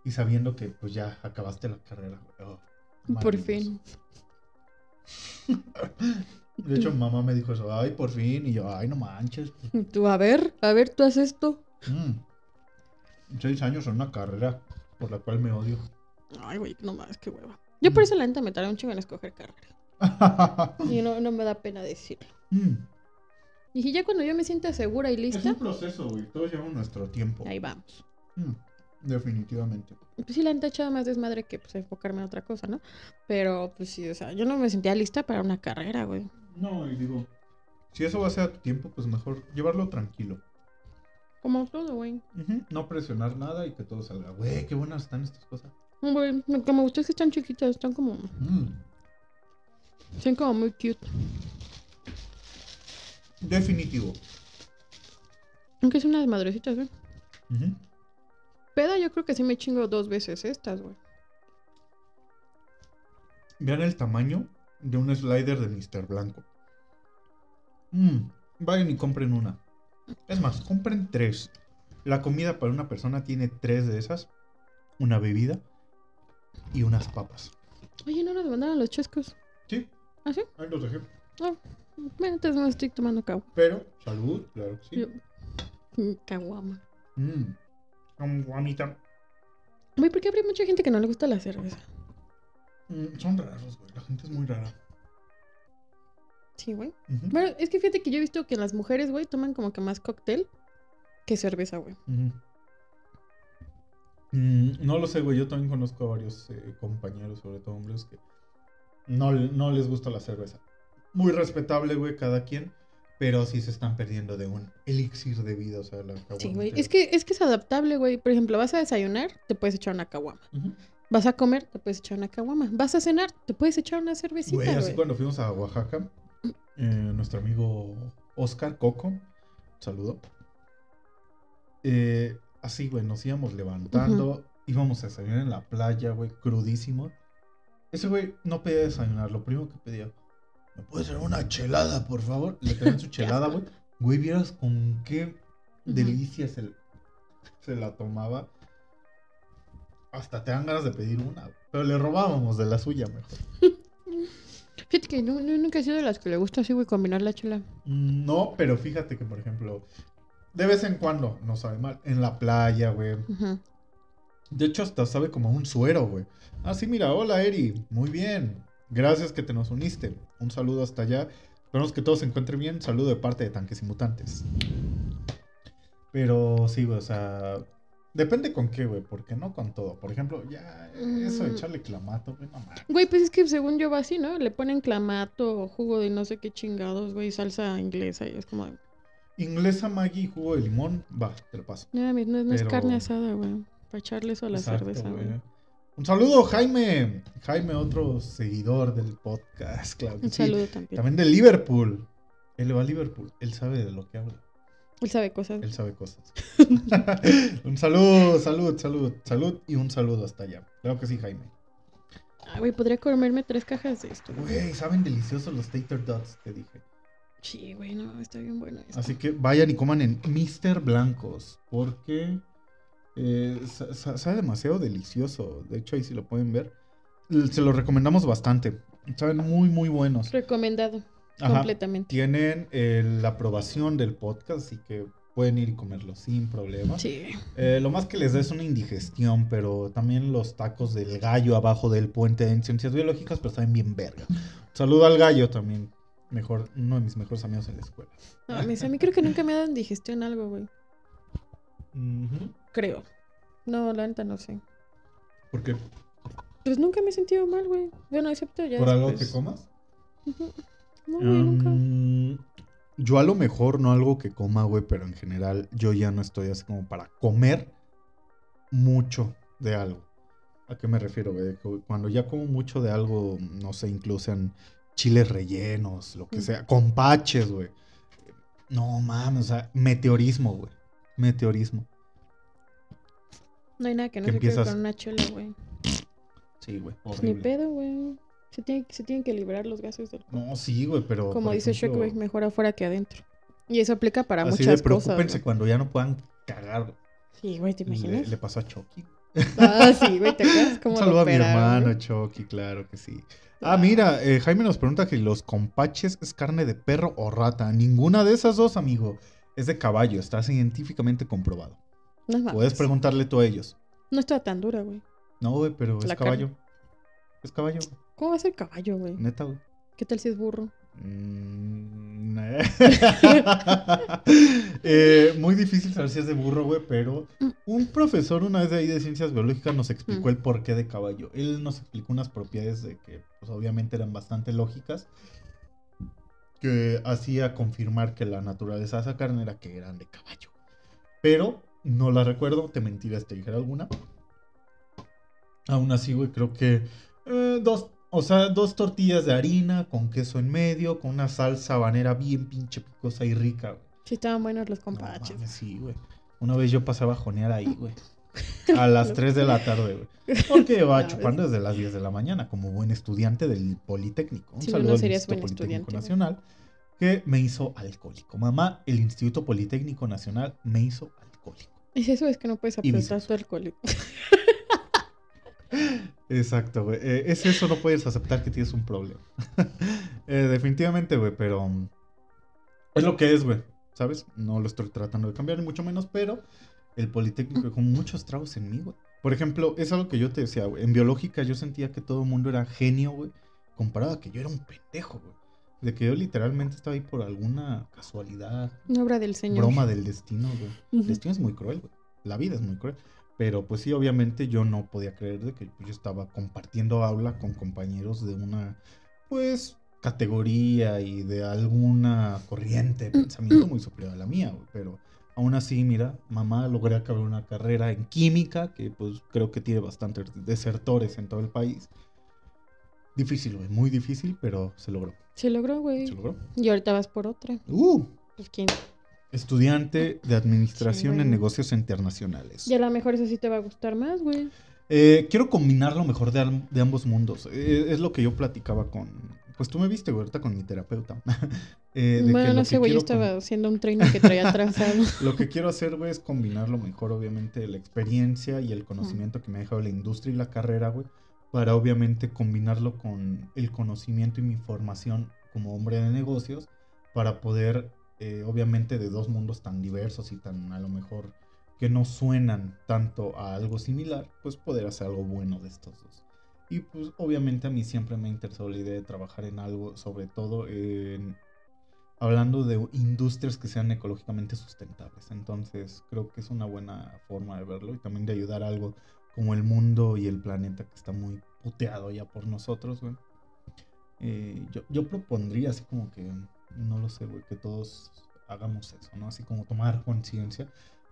Y sabiendo que pues ya acabaste la carrera, güey. Oh, por fin. [laughs] de hecho, mamá me dijo eso, ay, por fin, y yo, ay, no manches. [laughs] Tú, a ver, a ver, tú haces esto. Mm seis años son una carrera por la cual me odio. Ay, güey, no más, qué hueva. Yo por eso la neta me tardé un chingo en escoger carrera. [laughs] y no, no me da pena decirlo. Mm. Y ya cuando yo me sienta segura y lista. Es un proceso, güey. Todos llevan nuestro tiempo. Ahí vamos. Mm, definitivamente. Pues sí, la neta echado más desmadre que pues enfocarme en otra cosa, ¿no? Pero pues sí, o sea, yo no me sentía lista para una carrera, güey. No, y digo, si eso va a ser a tu tiempo, pues mejor llevarlo tranquilo. Como todo, güey. No presionar nada y que todo salga. Güey, qué buenas están estas cosas. Güey, lo que me gusta es que están chiquitas, están como. Mm. Son como muy cute. Definitivo. Aunque es una de madrecitas, güey. Peda, yo creo que sí me chingo dos veces estas, güey. Vean el tamaño de un slider de Mr. Blanco. Mmm. Vayan y compren una. Es más, compren tres. La comida para una persona tiene tres de esas. Una bebida y unas papas. Oye, ¿no nos mandaron los chescos? Sí. ¿Ah, sí? Ahí los dejé. Ah, bueno, entonces no estoy tomando cagua. Pero, salud, claro que sí. Mm, caguama. Mmm, caguamita. Güey, ¿por qué habría mucha gente que no le gusta la cerveza? Mm, son raros, güey. La gente es muy rara. Sí, güey. Bueno, es que fíjate que yo he visto que las mujeres, güey, toman como que más cóctel que cerveza, güey. Mm, no lo sé, güey. Yo también conozco a varios eh, compañeros, sobre todo hombres, que no, no les gusta la cerveza. Muy respetable, güey, cada quien. Pero sí se están perdiendo de un elixir de vida, o sea, la Sí, güey. Es que, es que es adaptable, güey. Por ejemplo, vas a desayunar, te puedes echar una caguama. Vas a comer, te puedes echar una caguama. Vas a cenar, te puedes echar una cervecita. Güey, así güey. cuando fuimos a Oaxaca, eh, nuestro amigo Oscar Coco, saludo. Eh, así, güey, nos íbamos levantando, íbamos a desayunar en la playa, güey, crudísimo. Ese güey no pedía desayunar, lo primero que pedía, ¿me puedes dar una chelada, por favor? Le traían su [laughs] chelada, güey. Güey, vieras con qué delicia se, se la tomaba. Hasta te dan ganas de pedir una, pero le robábamos de la suya mejor. [laughs] Fíjate que no, no- nunca he sido de las que le gusta así, güey, combinar la chela. No, pero fíjate que, por ejemplo, de vez en cuando, no sabe mal, en la playa, güey. De hecho, hasta sabe como un suero, güey. Ah, sí, mira, hola, Eri. Muy bien. Gracias que te nos uniste. Un saludo hasta allá. Esperamos que todo se encuentre bien. Saludo de parte de Tanques y Mutantes. Pero sí, güey, o sea... Depende con qué, güey, porque no con todo. Por ejemplo, ya eso de Mm. echarle clamato, güey, no mames. Güey, pues es que según yo va así, ¿no? Le ponen clamato, jugo de no sé qué chingados, güey, salsa inglesa y es como... Inglesa, Maggi y jugo de limón, va, te lo paso. No, no, no es carne asada, güey. Para echarle eso a la Exacto, cerveza, güey. Un saludo, Jaime. Jaime, otro seguidor del podcast, claro Un sí. saludo también. También de Liverpool. Él va a Liverpool. Él sabe de lo que habla. Él sabe cosas. Él sabe cosas. [laughs] un saludo, salud, salud, salud y un saludo hasta allá. Claro que sí, Jaime. Ah, güey, podría comerme tres cajas de esto. güey. Saben deliciosos los Tater Dots, te dije. Sí, güey, no, está bien bueno esto. Así que vayan y coman en Mr. Blancos. Porque eh, sa- sa- sabe demasiado delicioso. De hecho, ahí sí lo pueden ver. Se lo recomendamos bastante. Saben muy, muy buenos. Recomendado, Ajá. completamente. Tienen eh, la aprobación del podcast, así que pueden ir y comerlo sin problema. Sí. Eh, lo más que les da es una indigestión, pero también los tacos del gallo abajo del puente en ciencias biológicas, pero saben bien verga. Saludo al gallo también. Mejor, uno de mis mejores amigos en la escuela. No, a mí creo que nunca me ha dado indigestión algo, güey. Creo. No, la neta no sé. Porque Pues nunca me he sentido mal, güey. Bueno, excepto ya por algo que comas. Ujú. No, güey, nunca. Mm, yo a lo mejor no algo que coma, güey, pero en general yo ya no estoy así como para comer mucho de algo. ¿A qué me refiero, güey? Cuando ya como mucho de algo, no sé, incluso en chiles rellenos, lo que Mm. sea, compaches, güey. No mames, o sea, meteorismo, güey. Meteorismo. No hay nada que no que se quede empiezas- con una chela, güey. Sí, güey. Pues ni pedo, güey. Se, tiene, se tienen que liberar los gases del cuerpo. No, sí, güey, pero. Como dice ejemplo, Shockwave, mejor afuera que adentro. Y eso aplica para Así de muchas preocúpense cosas. güey. cuando ya no puedan cagar. güey. Sí, güey, ¿te imaginas? le pasó a Chucky. Ah, sí, güey, ¿te acuerdas [laughs] cómo Un lo saludo a mi hermano güey? Chucky, claro que sí. Ah, mira, eh, Jaime nos pregunta que los compaches es carne de perro o rata. Ninguna de esas dos, amigo. Es de caballo, está científicamente comprobado. No mames. Puedes preguntarle tú a ellos. No está tan dura, güey. No, güey, pero es La caballo. Es caballo, ¿Cómo va a ser caballo, güey? neta, güey. ¿Qué tal si es burro? Mm, eh. [laughs] Eh, muy difícil saber si es de burro, güey, pero un profesor una vez de ahí de ciencias biológicas nos explicó Mm. el porqué de caballo. Él nos explicó unas propiedades de que, pues obviamente eran bastante lógicas, que hacía confirmar que la naturaleza de esa carne era que eran de caballo. Pero no la recuerdo, te mentiras, te dijera alguna. Aún así, güey, creo que eh, dos, o sea, dos tortillas de harina con queso en medio, con una salsa habanera bien pinche picosa y rica, güey. Sí, estaban buenos los compaches. sí, güey. Una vez yo pasaba a jonear ahí, güey. [laughs] A las 3 de la tarde, güey. Porque [laughs] va No, chupando desde las 10 de la mañana, como buen estudiante del Politécnico. Un Sí, saludo no al Instituto buen Politécnico estudiante, Nacional, que me hizo alcohólico. Mamá, el Instituto Politécnico Nacional me hizo alcohólico. Es eso, es que no puedes apretar tu alcohol. [laughs] Exacto, güey. Eh, es eso, no puedes aceptar que tienes un problema. [laughs] Eh, definitivamente, güey, pero mm, es lo que es, güey. ¿Sabes? No lo estoy tratando de cambiar, ni mucho menos, pero el Politécnico dejó muchos tragos en mí, güey. Por ejemplo, es algo que yo te decía, güey. En biológica yo sentía que todo el mundo era genio, güey, comparado a que yo era un pendejo, güey. De que yo literalmente estaba ahí por alguna casualidad, Una obra del Señor. broma del destino, güey. El Ujú. destino es muy cruel, güey. La vida es muy cruel. Pero pues sí, obviamente yo no podía creer de que yo estaba compartiendo aula con compañeros de una, pues, categoría y de alguna corriente de pensamiento muy superior a la mía, güey. Pero Aún así, mira, mamá logré acabar una carrera en química, que pues creo que tiene bastantes desertores en todo el país. Difícil, güey, muy difícil, pero se logró. Se logró, güey. Se logró. Y ahorita vas por otra. Uh, Pues quién. Estudiante de administración Sí, en negocios internacionales. Y a lo mejor eso sí te va a gustar más, güey. Eh, quiero combinar lo mejor de, am- de ambos mundos. Eh, es lo que yo platicaba con. Pues tú me viste, güey, ahorita con mi terapeuta. [laughs] Eh, de que bueno, lo ese que güey quiero estaba haciendo un training que traía [laughs] atrasado. Lo que quiero hacer, güey, es combinar lo mejor, obviamente, la experiencia y el conocimiento que me ha dejado la industria y la carrera, güey, para obviamente combinarlo con el conocimiento y mi formación como hombre de negocios, para poder, eh, obviamente, de dos mundos tan diversos y tan, a lo mejor, que no suenan tanto a algo similar, pues poder hacer algo bueno de estos dos. Y pues obviamente a mí siempre me ha interesado la idea de trabajar en algo, sobre todo en hablando de industrias que sean ecológicamente sustentables. Entonces, creo que es una buena forma de verlo y también de ayudar algo como el mundo y el planeta que está muy puteado ya por nosotros. Eh, yo, yo propondría así como que, no lo sé, güey, que todos hagamos eso, ¿no? Así como tomar conciencia.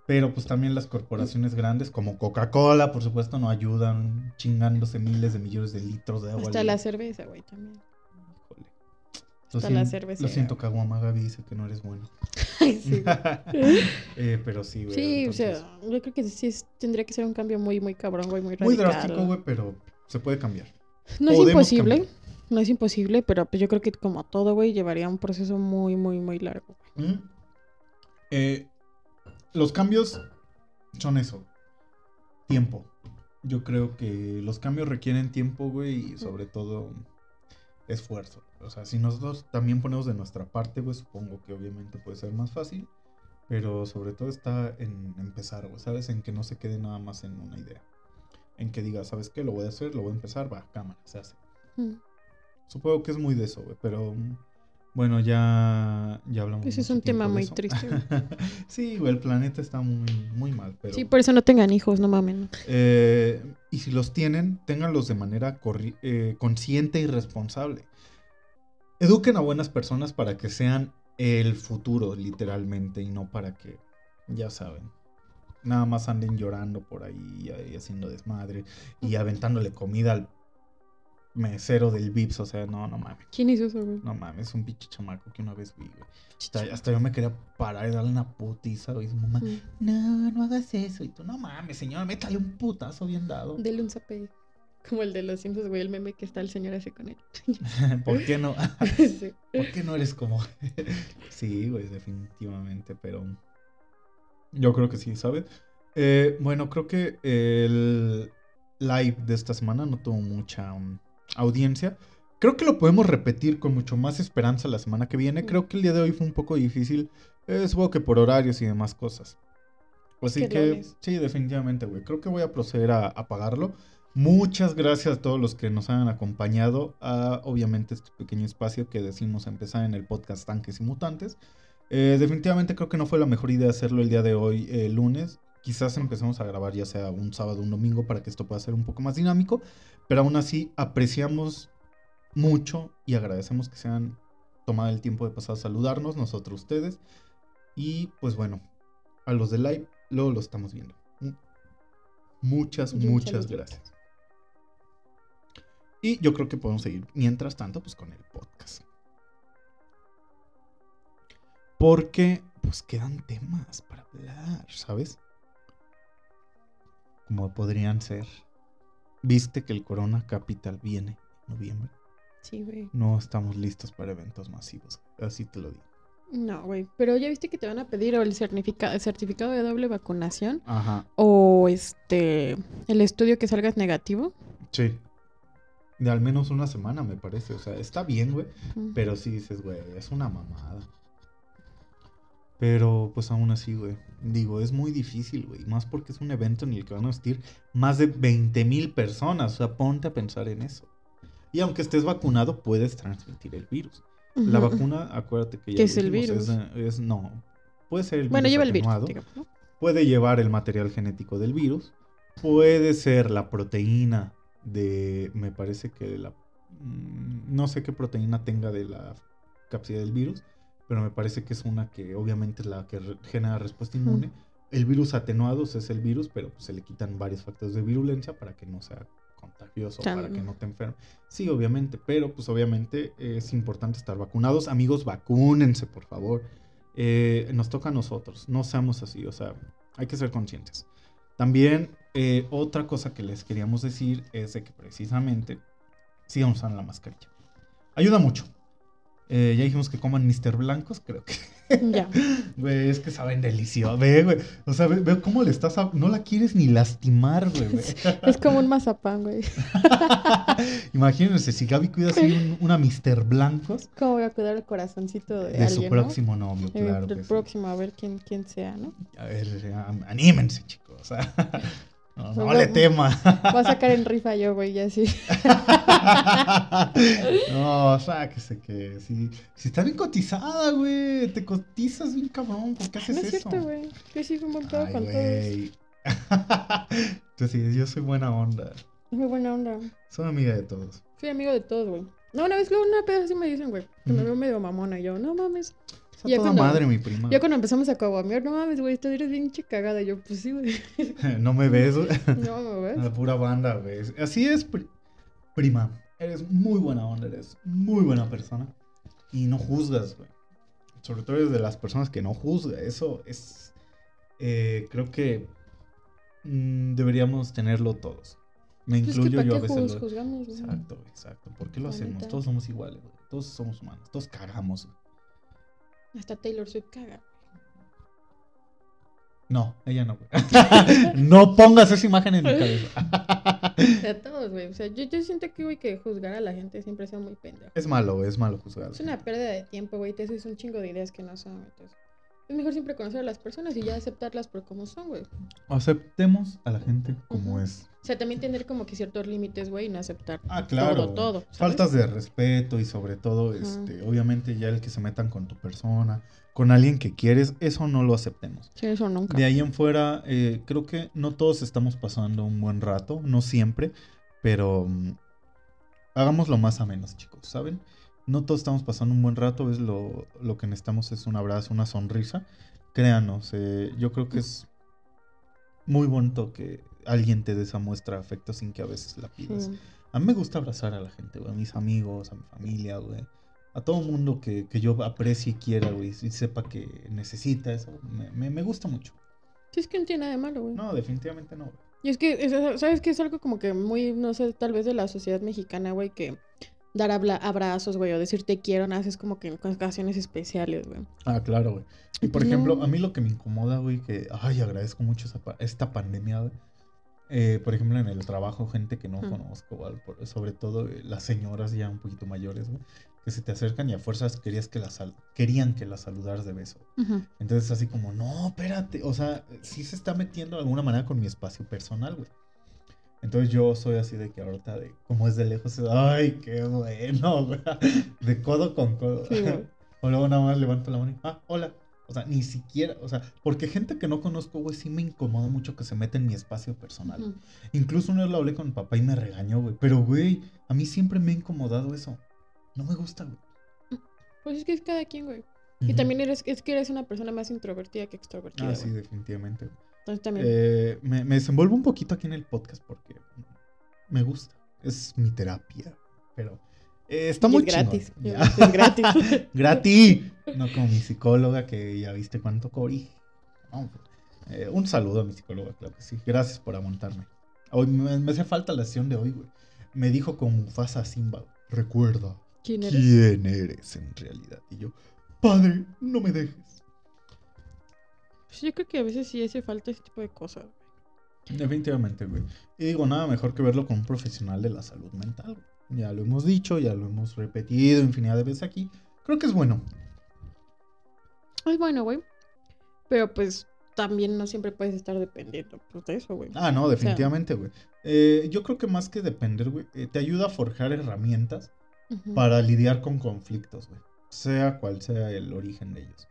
Pero pues también las corporaciones grandes como Coca-Cola, por supuesto, no ayudan chingándose miles de millones de litros de agua. Hasta la cerveza, güey, también. Híjole. Hasta la cerveza. Lo siento, Caguama Gaby dice que no eres bueno. [laughs] Ay, sí. [laughs] Eh, pero sí, güey. Sí, o entonces, sea, yo creo que sí es- tendría que ser un cambio muy, muy cabrón, güey, muy Muy radical. drástico, güey, pero se puede cambiar. No es Podemos imposible, cambiar. No es imposible, pero pues yo creo que como todo, güey, llevaría un proceso muy, muy, muy largo. Eh, los cambios son eso. Tiempo. Yo creo que los cambios requieren tiempo, güey, y sobre todo esfuerzo. O sea, si nosotros también ponemos de nuestra parte, güey, supongo que obviamente puede ser más fácil. Pero sobre todo está en empezar, güey, ¿sabes? En que no se quede nada más en una idea. En que diga, ¿sabes qué? Lo voy a hacer, lo voy a empezar, va, cámara, se hace. Mm. Supongo que es muy de eso, güey, pero bueno, ya, ya hablamos. Ese es un tema muy eso. triste, [laughs] sí, güey, el planeta está muy, muy mal, pero... Sí, por eso no tengan hijos, no mamen. eh, y si los tienen, ténganlos de manera eh, consciente y responsable. Eduquen a buenas personas para que sean el futuro, literalmente, y no para que, ya saben, nada más anden llorando por ahí y haciendo desmadre y aventándole comida al mesero del Vips. O sea, no, no mames. ¿Quién hizo eso, güey? No mames, un pinche chamaco que una vez vi, güey. Hasta, hasta yo me quería parar y darle una putiza, güey. Su mamá, no, no hagas eso. Y tú, no mames, señor, métale un putazo bien dado. Dele un zape. Como el de los Simpsons, güey, el meme que está el señor así con él. [laughs] ¿Por qué no? [laughs] Sí. ¿Por qué no eres como.? [laughs] sí, güey, definitivamente, pero. Yo creo que sí, ¿sabes? Eh, bueno, creo que el live de esta semana no tuvo mucha um, audiencia. Creo que lo podemos repetir con mucho más esperanza la semana que viene. Creo que el día de hoy fue un poco difícil. Eh, supongo que por horarios y demás cosas. Así Que sí, definitivamente, güey. Creo que voy a proceder a apagarlo. Muchas gracias a todos los que nos han acompañado a, obviamente, este pequeño espacio que decimos empezar en el podcast Tanques y Mutantes. Eh, definitivamente creo que no fue la mejor idea hacerlo el día de hoy, eh, lunes. Quizás empecemos a grabar ya sea un sábado o un domingo para que esto pueda ser un poco más dinámico. Pero aún así apreciamos mucho y agradecemos que se han tomado el tiempo de pasar a saludarnos, nosotros ustedes. Y pues bueno, a los de live, luego lo estamos viendo. Muchas, Y un muchas saludito. gracias. Y yo creo que podemos seguir, mientras tanto, pues con el podcast. Porque, pues quedan temas para hablar, ¿sabes? Como podrían ser. Viste que el Corona Capital viene en noviembre. Sí, güey. No estamos listos para eventos masivos. Así te lo digo. No, güey. Pero ya viste que te van a pedir o el certificado, certificado de doble vacunación Ajá. o este el estudio que salgas negativo. Sí. De al menos una semana, me parece. O sea, está bien, güey. Pero sí dices, güey, es una mamada. Pero pues aún así, güey. Digo, es muy difícil, güey. Más porque es un evento en el que van a asistir más de 20 mil personas. O sea, ponte a pensar en eso. Y aunque estés vacunado, puedes transmitir el virus. La vacuna, acuérdate que ya ¿Qué es el virus? Es, es- no. Puede ser el virus. Bueno, lleva el virus. atenuado, digamos, ¿no? Puede llevar el material genético del virus. Puede ser la proteína de. Me parece que la. mm, No sé qué proteína tenga de la cápside del virus. Pero me parece que es una que obviamente es la que genera respuesta inmune. El virus atenuados es el virus, pero pues, se le quitan varios factores de virulencia para que no sea contagioso, para que no te enferme. Sí, obviamente, pero pues obviamente es importante estar vacunados. Amigos, vacúnense, por favor. Eh, nos toca a nosotros, no seamos así, o sea, hay que ser conscientes. También eh, otra cosa que les queríamos decir es de que precisamente sigan usando la mascarilla. Ayuda mucho. Eh, ya dijimos que coman Mr. Blancos, creo que. Ya. [laughs] Güey, es que saben delicioso. Ve, güey. O sea, ve, cómo le estás. No la quieres ni lastimar, güey. Es como un mazapán, güey. [laughs] Imagínense, si Gaby cuida así una Mr. Blancos. ¿Cómo voy a cuidar el corazoncito de, de su próximo novio, eh, claro. Del próximo, a ver quién, quién sea, ¿no? A ver, anímense, chicos. [laughs] O sea. No, no le tema. Voy a sacar en rifa yo, güey, ya sí. [laughs] no, sáquese que si, si está bien cotizada, güey. Te cotizas bien cabrón. ¿Por qué haces eso? No es cierto, güey. Yo sí un buen pedo con todos. [laughs] Entonces, yo soy buena onda. Muy buena onda. Soy amiga de todos. Soy amigo de todos, güey. No, una vez luego una pedo así me dicen, güey. Que me veo medio mamona. Y yo, no mames. Ya toda madre, mi prima. Ya cuando empezamos a caguamear, no mames, güey, tú eres bien cagada. Yo, pues sí, güey. [laughs] ¿No me ves, güey? [laughs] No me ves. La pura banda, güey. Así es, prima. Eres muy buena onda, eres muy buena persona. Y no juzgas, güey. Sobre todo eres de las personas que no juzga. Eso es. Eh, creo que mm, deberíamos tenerlo todos. Me pues incluyo yo a veces. Juzgamos, Exacto, exacto. ¿Por qué lo hacemos? Todos somos iguales, güey. Todos somos humanos. Todos cagamos. Güey. Hasta Taylor Swift caga. No, ella no, [laughs] no pongas esa imagen en mi cabeza. a todos, güey. O sea, yo, yo siento que, güey, que juzgar a la gente siempre sea muy pendejo. Es malo, es malo juzgar. Es una pérdida de tiempo, güey. Te haces un chingo de ideas que no son. Entonces, es mejor siempre conocer a las personas y ya aceptarlas por como son, güey. Aceptemos a la gente como es. O sea, también tener como que ciertos límites, güey, y no aceptar ah, claro. todo, todo. Faltas de respeto y sobre todo, este, obviamente ya el que se metan con tu persona, con alguien que quieres, eso no lo aceptemos. Sí, eso nunca. De ahí en fuera, eh, creo que no todos estamos pasando un buen rato, no siempre, pero um, hagámoslo más a menos, chicos, ¿saben? No todos estamos pasando un buen rato, es lo, lo que necesitamos es un abrazo, una sonrisa. Créanos, eh, yo creo que es muy bonito que alguien te dé esa muestra de afecto sin que a veces la pidas. A mí me gusta abrazar a la gente, güey, a mis amigos, a mi familia, güey. A todo mundo que, que yo aprecie y quiera, güey, y sepa que necesita eso. Me, me, gusta mucho. Sí, es que no tiene nada de malo, güey. No, definitivamente no, güey. Y es que, ¿sabes qué? Es algo como que muy, no sé, tal vez de la sociedad mexicana, güey, que dar abrazos, güey, o decir te quiero, nada, es como que en ocasiones especiales, güey. Ah, claro, güey. Y por ejemplo, a mí lo que me incomoda, güey, que, ay, agradezco mucho esta pandemia, güey. Eh, por ejemplo, en el trabajo, gente que no conozco, sobre todo eh, las señoras ya un poquito mayores, güey, que se te acercan y a fuerzas querías que las querían que las saludaras de beso. Entonces, así como, no, espérate, o sea, sí se está metiendo de alguna manera con mi espacio personal, güey. Entonces yo soy así de que ahorita, de, como es de lejos, ay, qué bueno, [laughs] güey. De codo con codo. [laughs] o luego nada más levanto la mano y, ah, hola. O sea, ni siquiera, o sea, porque gente que no conozco, güey, sí me incomoda mucho que se meta en mi espacio personal. Incluso una vez lo hablé con mi papá y me regañó, güey. Pero, güey, a mí siempre me ha incomodado eso. No me gusta, güey. Pues es que es cada quien, güey. Y también eres, es que eres una persona más introvertida que extrovertida. Ah, sí, definitivamente. Eh, me, desenvuelvo un poquito aquí en el podcast porque me gusta. Es mi terapia. Pero eh, está muy gratis. [laughs] Es gratis. [laughs] gratis. No como mi psicóloga que ya viste cuánto cori. Eh, un saludo a mi psicóloga, claro que sí. Gracias por aguantarme. Hoy me, hace falta la sesión de hoy, güey. Me dijo con Mufasa Simba, recuerda ¿Quién eres? quién eres en realidad. Y yo, padre, no me dejes. Pues yo creo que a veces sí hace falta ese tipo de cosas. Definitivamente, güey. Y digo, nada mejor que verlo con un profesional de la salud mental. Ya lo hemos dicho, ya lo hemos repetido infinidad de veces aquí. Creo que es bueno. Es bueno, güey. Pero pues también no siempre puedes estar dependiendo pues, de eso, güey. Ah, no, definitivamente, güey. Eh, yo creo que más que depender, güey, eh, te ayuda a forjar herramientas para lidiar con conflictos, güey. Sea cual sea el origen de ellos.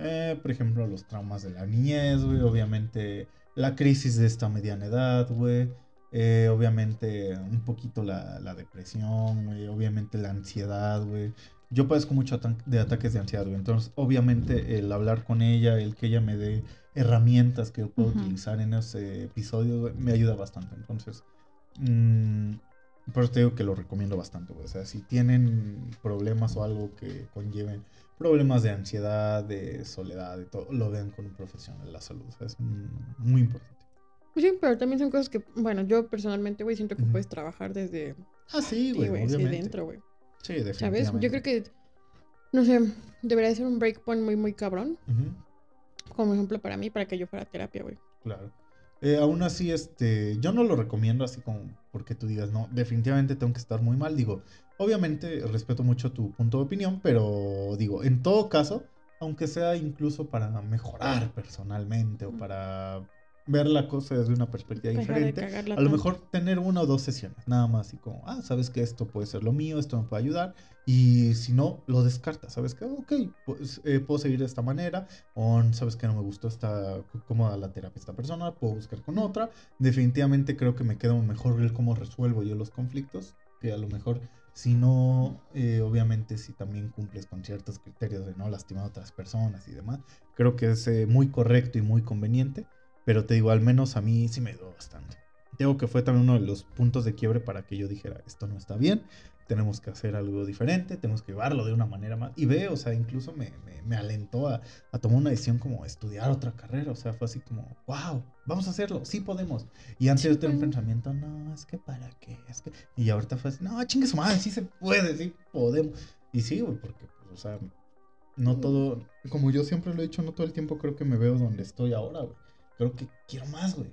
Eh, por ejemplo, los traumas de la niñez, güey. Obviamente, la crisis de esta mediana edad, güey. Eh, obviamente, un poquito la, la depresión, güey. Obviamente, la ansiedad, güey. Yo padezco mucho de ataques de ansiedad, güey. Entonces, obviamente, el hablar con ella, el que ella me dé herramientas que yo puedo utilizar en ese episodio, me ayuda bastante. Entonces, mmm, por eso te digo que lo recomiendo bastante, güey. O sea, si tienen problemas o algo que conlleven problemas de ansiedad, de soledad, de todo, lo vean con un profesional de la salud. O sea, es muy importante. Sí, pero también son cosas que, bueno, yo personalmente, güey, siento que puedes trabajar desde... Ah, sí, güey, obviamente. dentro, güey. Sí, definitivamente. ¿Sabes? Yo creo que, no sé, debería ser un breakpoint muy, muy cabrón. Como ejemplo para mí, para que yo fuera a terapia, güey. Claro. Eh, aún así, este, yo no lo recomiendo así como porque tú digas, no, definitivamente tengo que estar muy mal. Digo, obviamente respeto mucho tu punto de opinión, pero digo, en todo caso, aunque sea incluso para mejorar personalmente o para ver la cosa desde una perspectiva diferente. A lo mejor tener una o dos sesiones, nada más, y como, ah, sabes que esto puede ser lo mío, esto me puede ayudar, y si no, lo descartas, sabes que, ok, pues, eh, puedo seguir de esta manera, o sabes que no me gustó esta, cómo la terapia esta persona, puedo buscar con otra. Definitivamente creo que me queda mejor el cómo resuelvo yo los conflictos, que a lo mejor si no, eh, obviamente, si también cumples con ciertos criterios de no lastimar a otras personas y demás, creo que es eh, muy correcto y muy conveniente. Pero te digo, al menos a mí sí me ayudó bastante. Digo que fue también uno de los puntos de quiebre para que yo dijera, esto no está bien, tenemos que hacer algo diferente, tenemos que llevarlo de una manera más. Y ve, o sea, incluso me, me, alentó a, a, tomar una decisión como estudiar otra carrera. O sea, fue así como, wow, vamos a hacerlo, sí podemos. Y antes yo tenía un pensamiento, no, es que para qué, es que... Y ahorita fue así, no, chingue su madre, sí se puede, sí podemos. Y sí, güey, porque, pues, o sea, no todo, como yo siempre lo he dicho, no todo el tiempo creo que me veo donde estoy ahora, güey creo que quiero más, güey.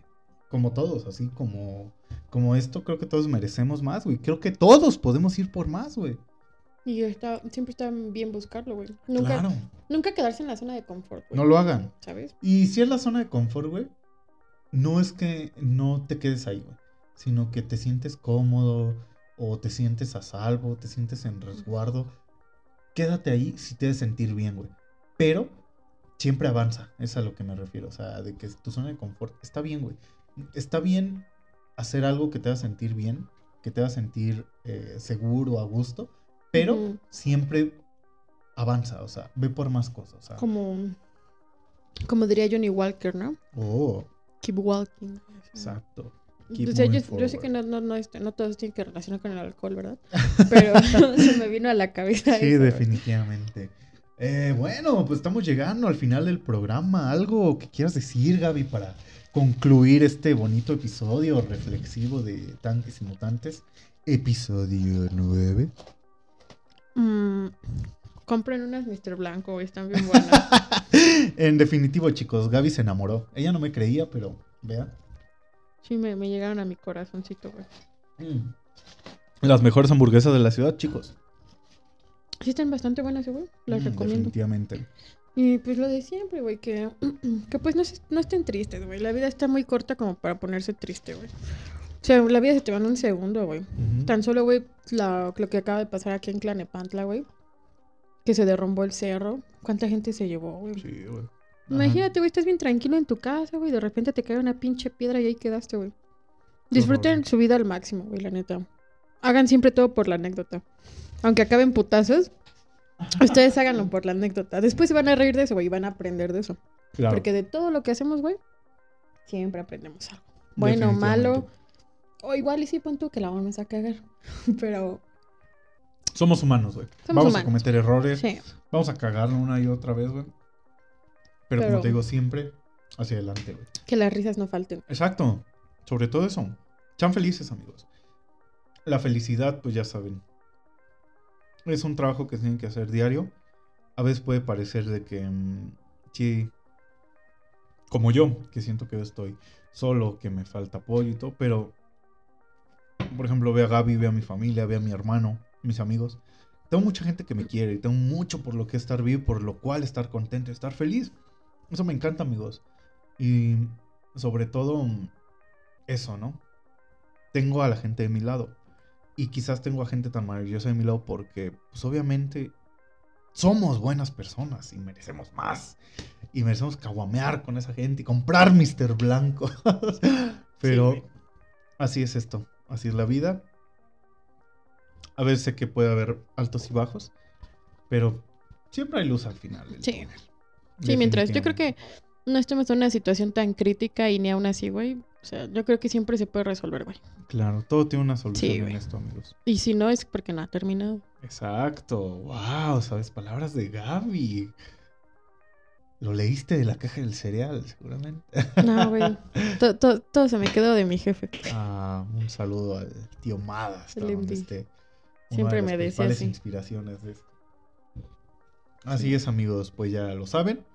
Como todos, así como, como esto, creo que todos merecemos más, güey. Creo que todos podemos ir por más, güey. Y está, siempre está bien buscarlo, güey. Nunca, claro. nunca quedarse en la zona de confort, güey. No lo hagan. ¿Sabes? Y si es la zona de confort, güey, no es que no te quedes ahí, güey. Sino que te sientes cómodo o te sientes a salvo, te sientes en resguardo. Quédate ahí si te debes sentir bien, güey. Pero siempre avanza. Es a lo que me refiero. O sea, de que tu zona de confort está bien, güey. Está bien hacer algo que te haga sentir bien, que te haga sentir eh, seguro, a gusto, pero siempre avanza, o sea, ve por más cosas. Como, como diría Johnny Walker, ¿no? Oh. Keep walking. Exacto. yo, sé que no, no, no, este, no todos tienen que relacionar con el alcohol, ¿verdad? Pero [laughs] [laughs] se me vino a la cabeza. Sí, definitivamente. Eh, bueno, pues estamos llegando al final del programa. ¿Algo que quieras decir, Gaby, para concluir este bonito episodio reflexivo de Tanques y Mutantes? Episodio 9. Mm, compren unas Mr. Blanco, están bien buenas. [laughs] en definitivo, chicos, Gaby se enamoró. Ella no me creía, pero vea. Sí, me, llegaron a mi corazoncito, güey. Mm. Las mejores hamburguesas de la ciudad, chicos. Sí están bastante buenas, güey. Las mm, recomiendo. Definitivamente. Y pues lo de siempre, güey, que, [clears throat] que pues no, no estén tristes, güey. La vida está muy corta como para ponerse triste, güey. O sea, la vida se te va en un segundo, güey. Tan solo, güey, lo que acaba de pasar aquí en Clanepantla, güey. Que se derrumbó el cerro. ¿Cuánta gente se llevó, güey? Sí, güey. Imagínate, güey, estás bien tranquilo en tu casa, güey. De repente te cae una pinche piedra y ahí quedaste, güey. Disfruten su vida al máximo, güey, la neta. Hagan siempre todo por la anécdota. Aunque acaben putazos, ustedes háganlo por la anécdota. Después se van a reír de eso, güey, y van a aprender de eso. Porque de todo lo que hacemos, güey, siempre aprendemos algo. Bueno, malo. O igual y sí, pon tú que la vamos a cagar. [laughs] Pero. Somos humanos, güey. Vamos a cometer errores. Sí. Vamos a cagarlo una y otra vez, güey. Pero, como te digo, siempre hacia adelante, güey. Que las risas no falten. Exacto. Sobre todo eso. Sean felices, amigos. La felicidad, pues ya saben, es un trabajo que tienen que hacer diario. A veces puede parecer de que, mm, sí, como yo, que siento que estoy solo, que me falta apoyo y todo, pero, por ejemplo, ve a Gaby, ve a mi familia, ve a mi hermano, mis amigos. Tengo mucha gente que me quiere y tengo mucho por lo que estar vivo, por lo cual estar contento, estar feliz. Eso me encanta, amigos. Y sobre todo, eso, ¿no? Tengo a la gente de mi lado. Y quizás tengo a gente tan maravillosa de mi lado porque, pues obviamente, somos buenas personas y merecemos más. Y merecemos caguamear con esa gente y comprar Mr. Blanco. [laughs] Pero así es esto, así es la vida. A veces sé que puede haber altos y bajos, pero siempre hay luz al final. Sí. Sí, mientras yo creo que no estemos en una situación tan crítica y ni aún así, güey. O sea, yo creo que siempre se puede resolver, güey. Claro, todo tiene una solución en esto, amigos. Y si no, es porque no ha terminado. Exacto. Wow, sabes, palabras de Gaby. Lo leíste de la caja del cereal, seguramente. No, güey. [laughs] Todo, se me quedó de mi jefe. Ah, un saludo al tío Madas. Siempre me decía así. inspiraciones de Así es, amigos, pues ya lo saben.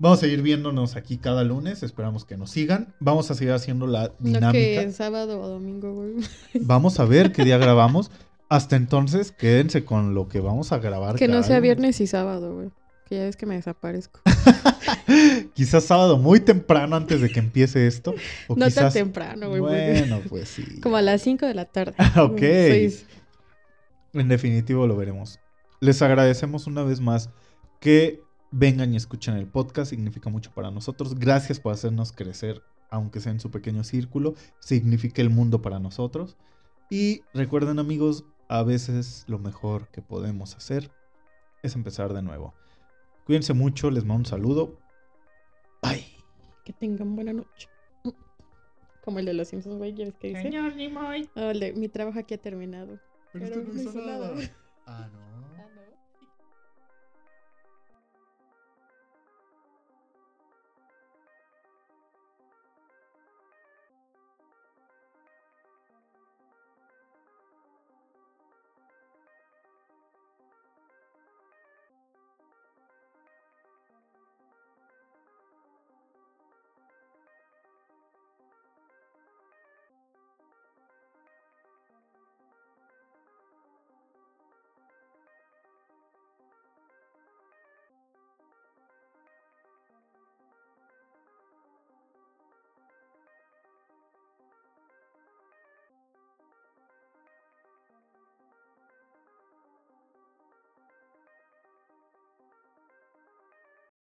Vamos a seguir viéndonos aquí cada lunes. Esperamos que nos sigan. Vamos a seguir haciendo la dinámica. No que sábado o domingo, güey. [laughs] Vamos a ver qué día grabamos. Hasta entonces, quédense con lo que vamos a grabar. Que no sea viernes y sábado, güey. Que ya ves que me desaparezco. [laughs] quizás sábado muy temprano antes de que empiece esto. no tan temprano, güey. Bueno, pues sí. Como a las 5 de la tarde. [laughs] ok. En definitivo lo veremos. Les agradecemos una vez más que vengan y escuchen el podcast. Significa mucho para nosotros. Gracias por hacernos crecer, aunque sea en su pequeño círculo. Significa el mundo para nosotros. Y recuerden amigos, a veces lo mejor que podemos hacer es empezar de nuevo. Cuídense mucho, les mando un saludo. Bye. Que tengan buena noche. Como el de los Simpsons, güey, ¿ya que dice? Señor Nimoy. mi trabajo aquí ha terminado. Pero, no hizo nada. [laughs] Ah, no.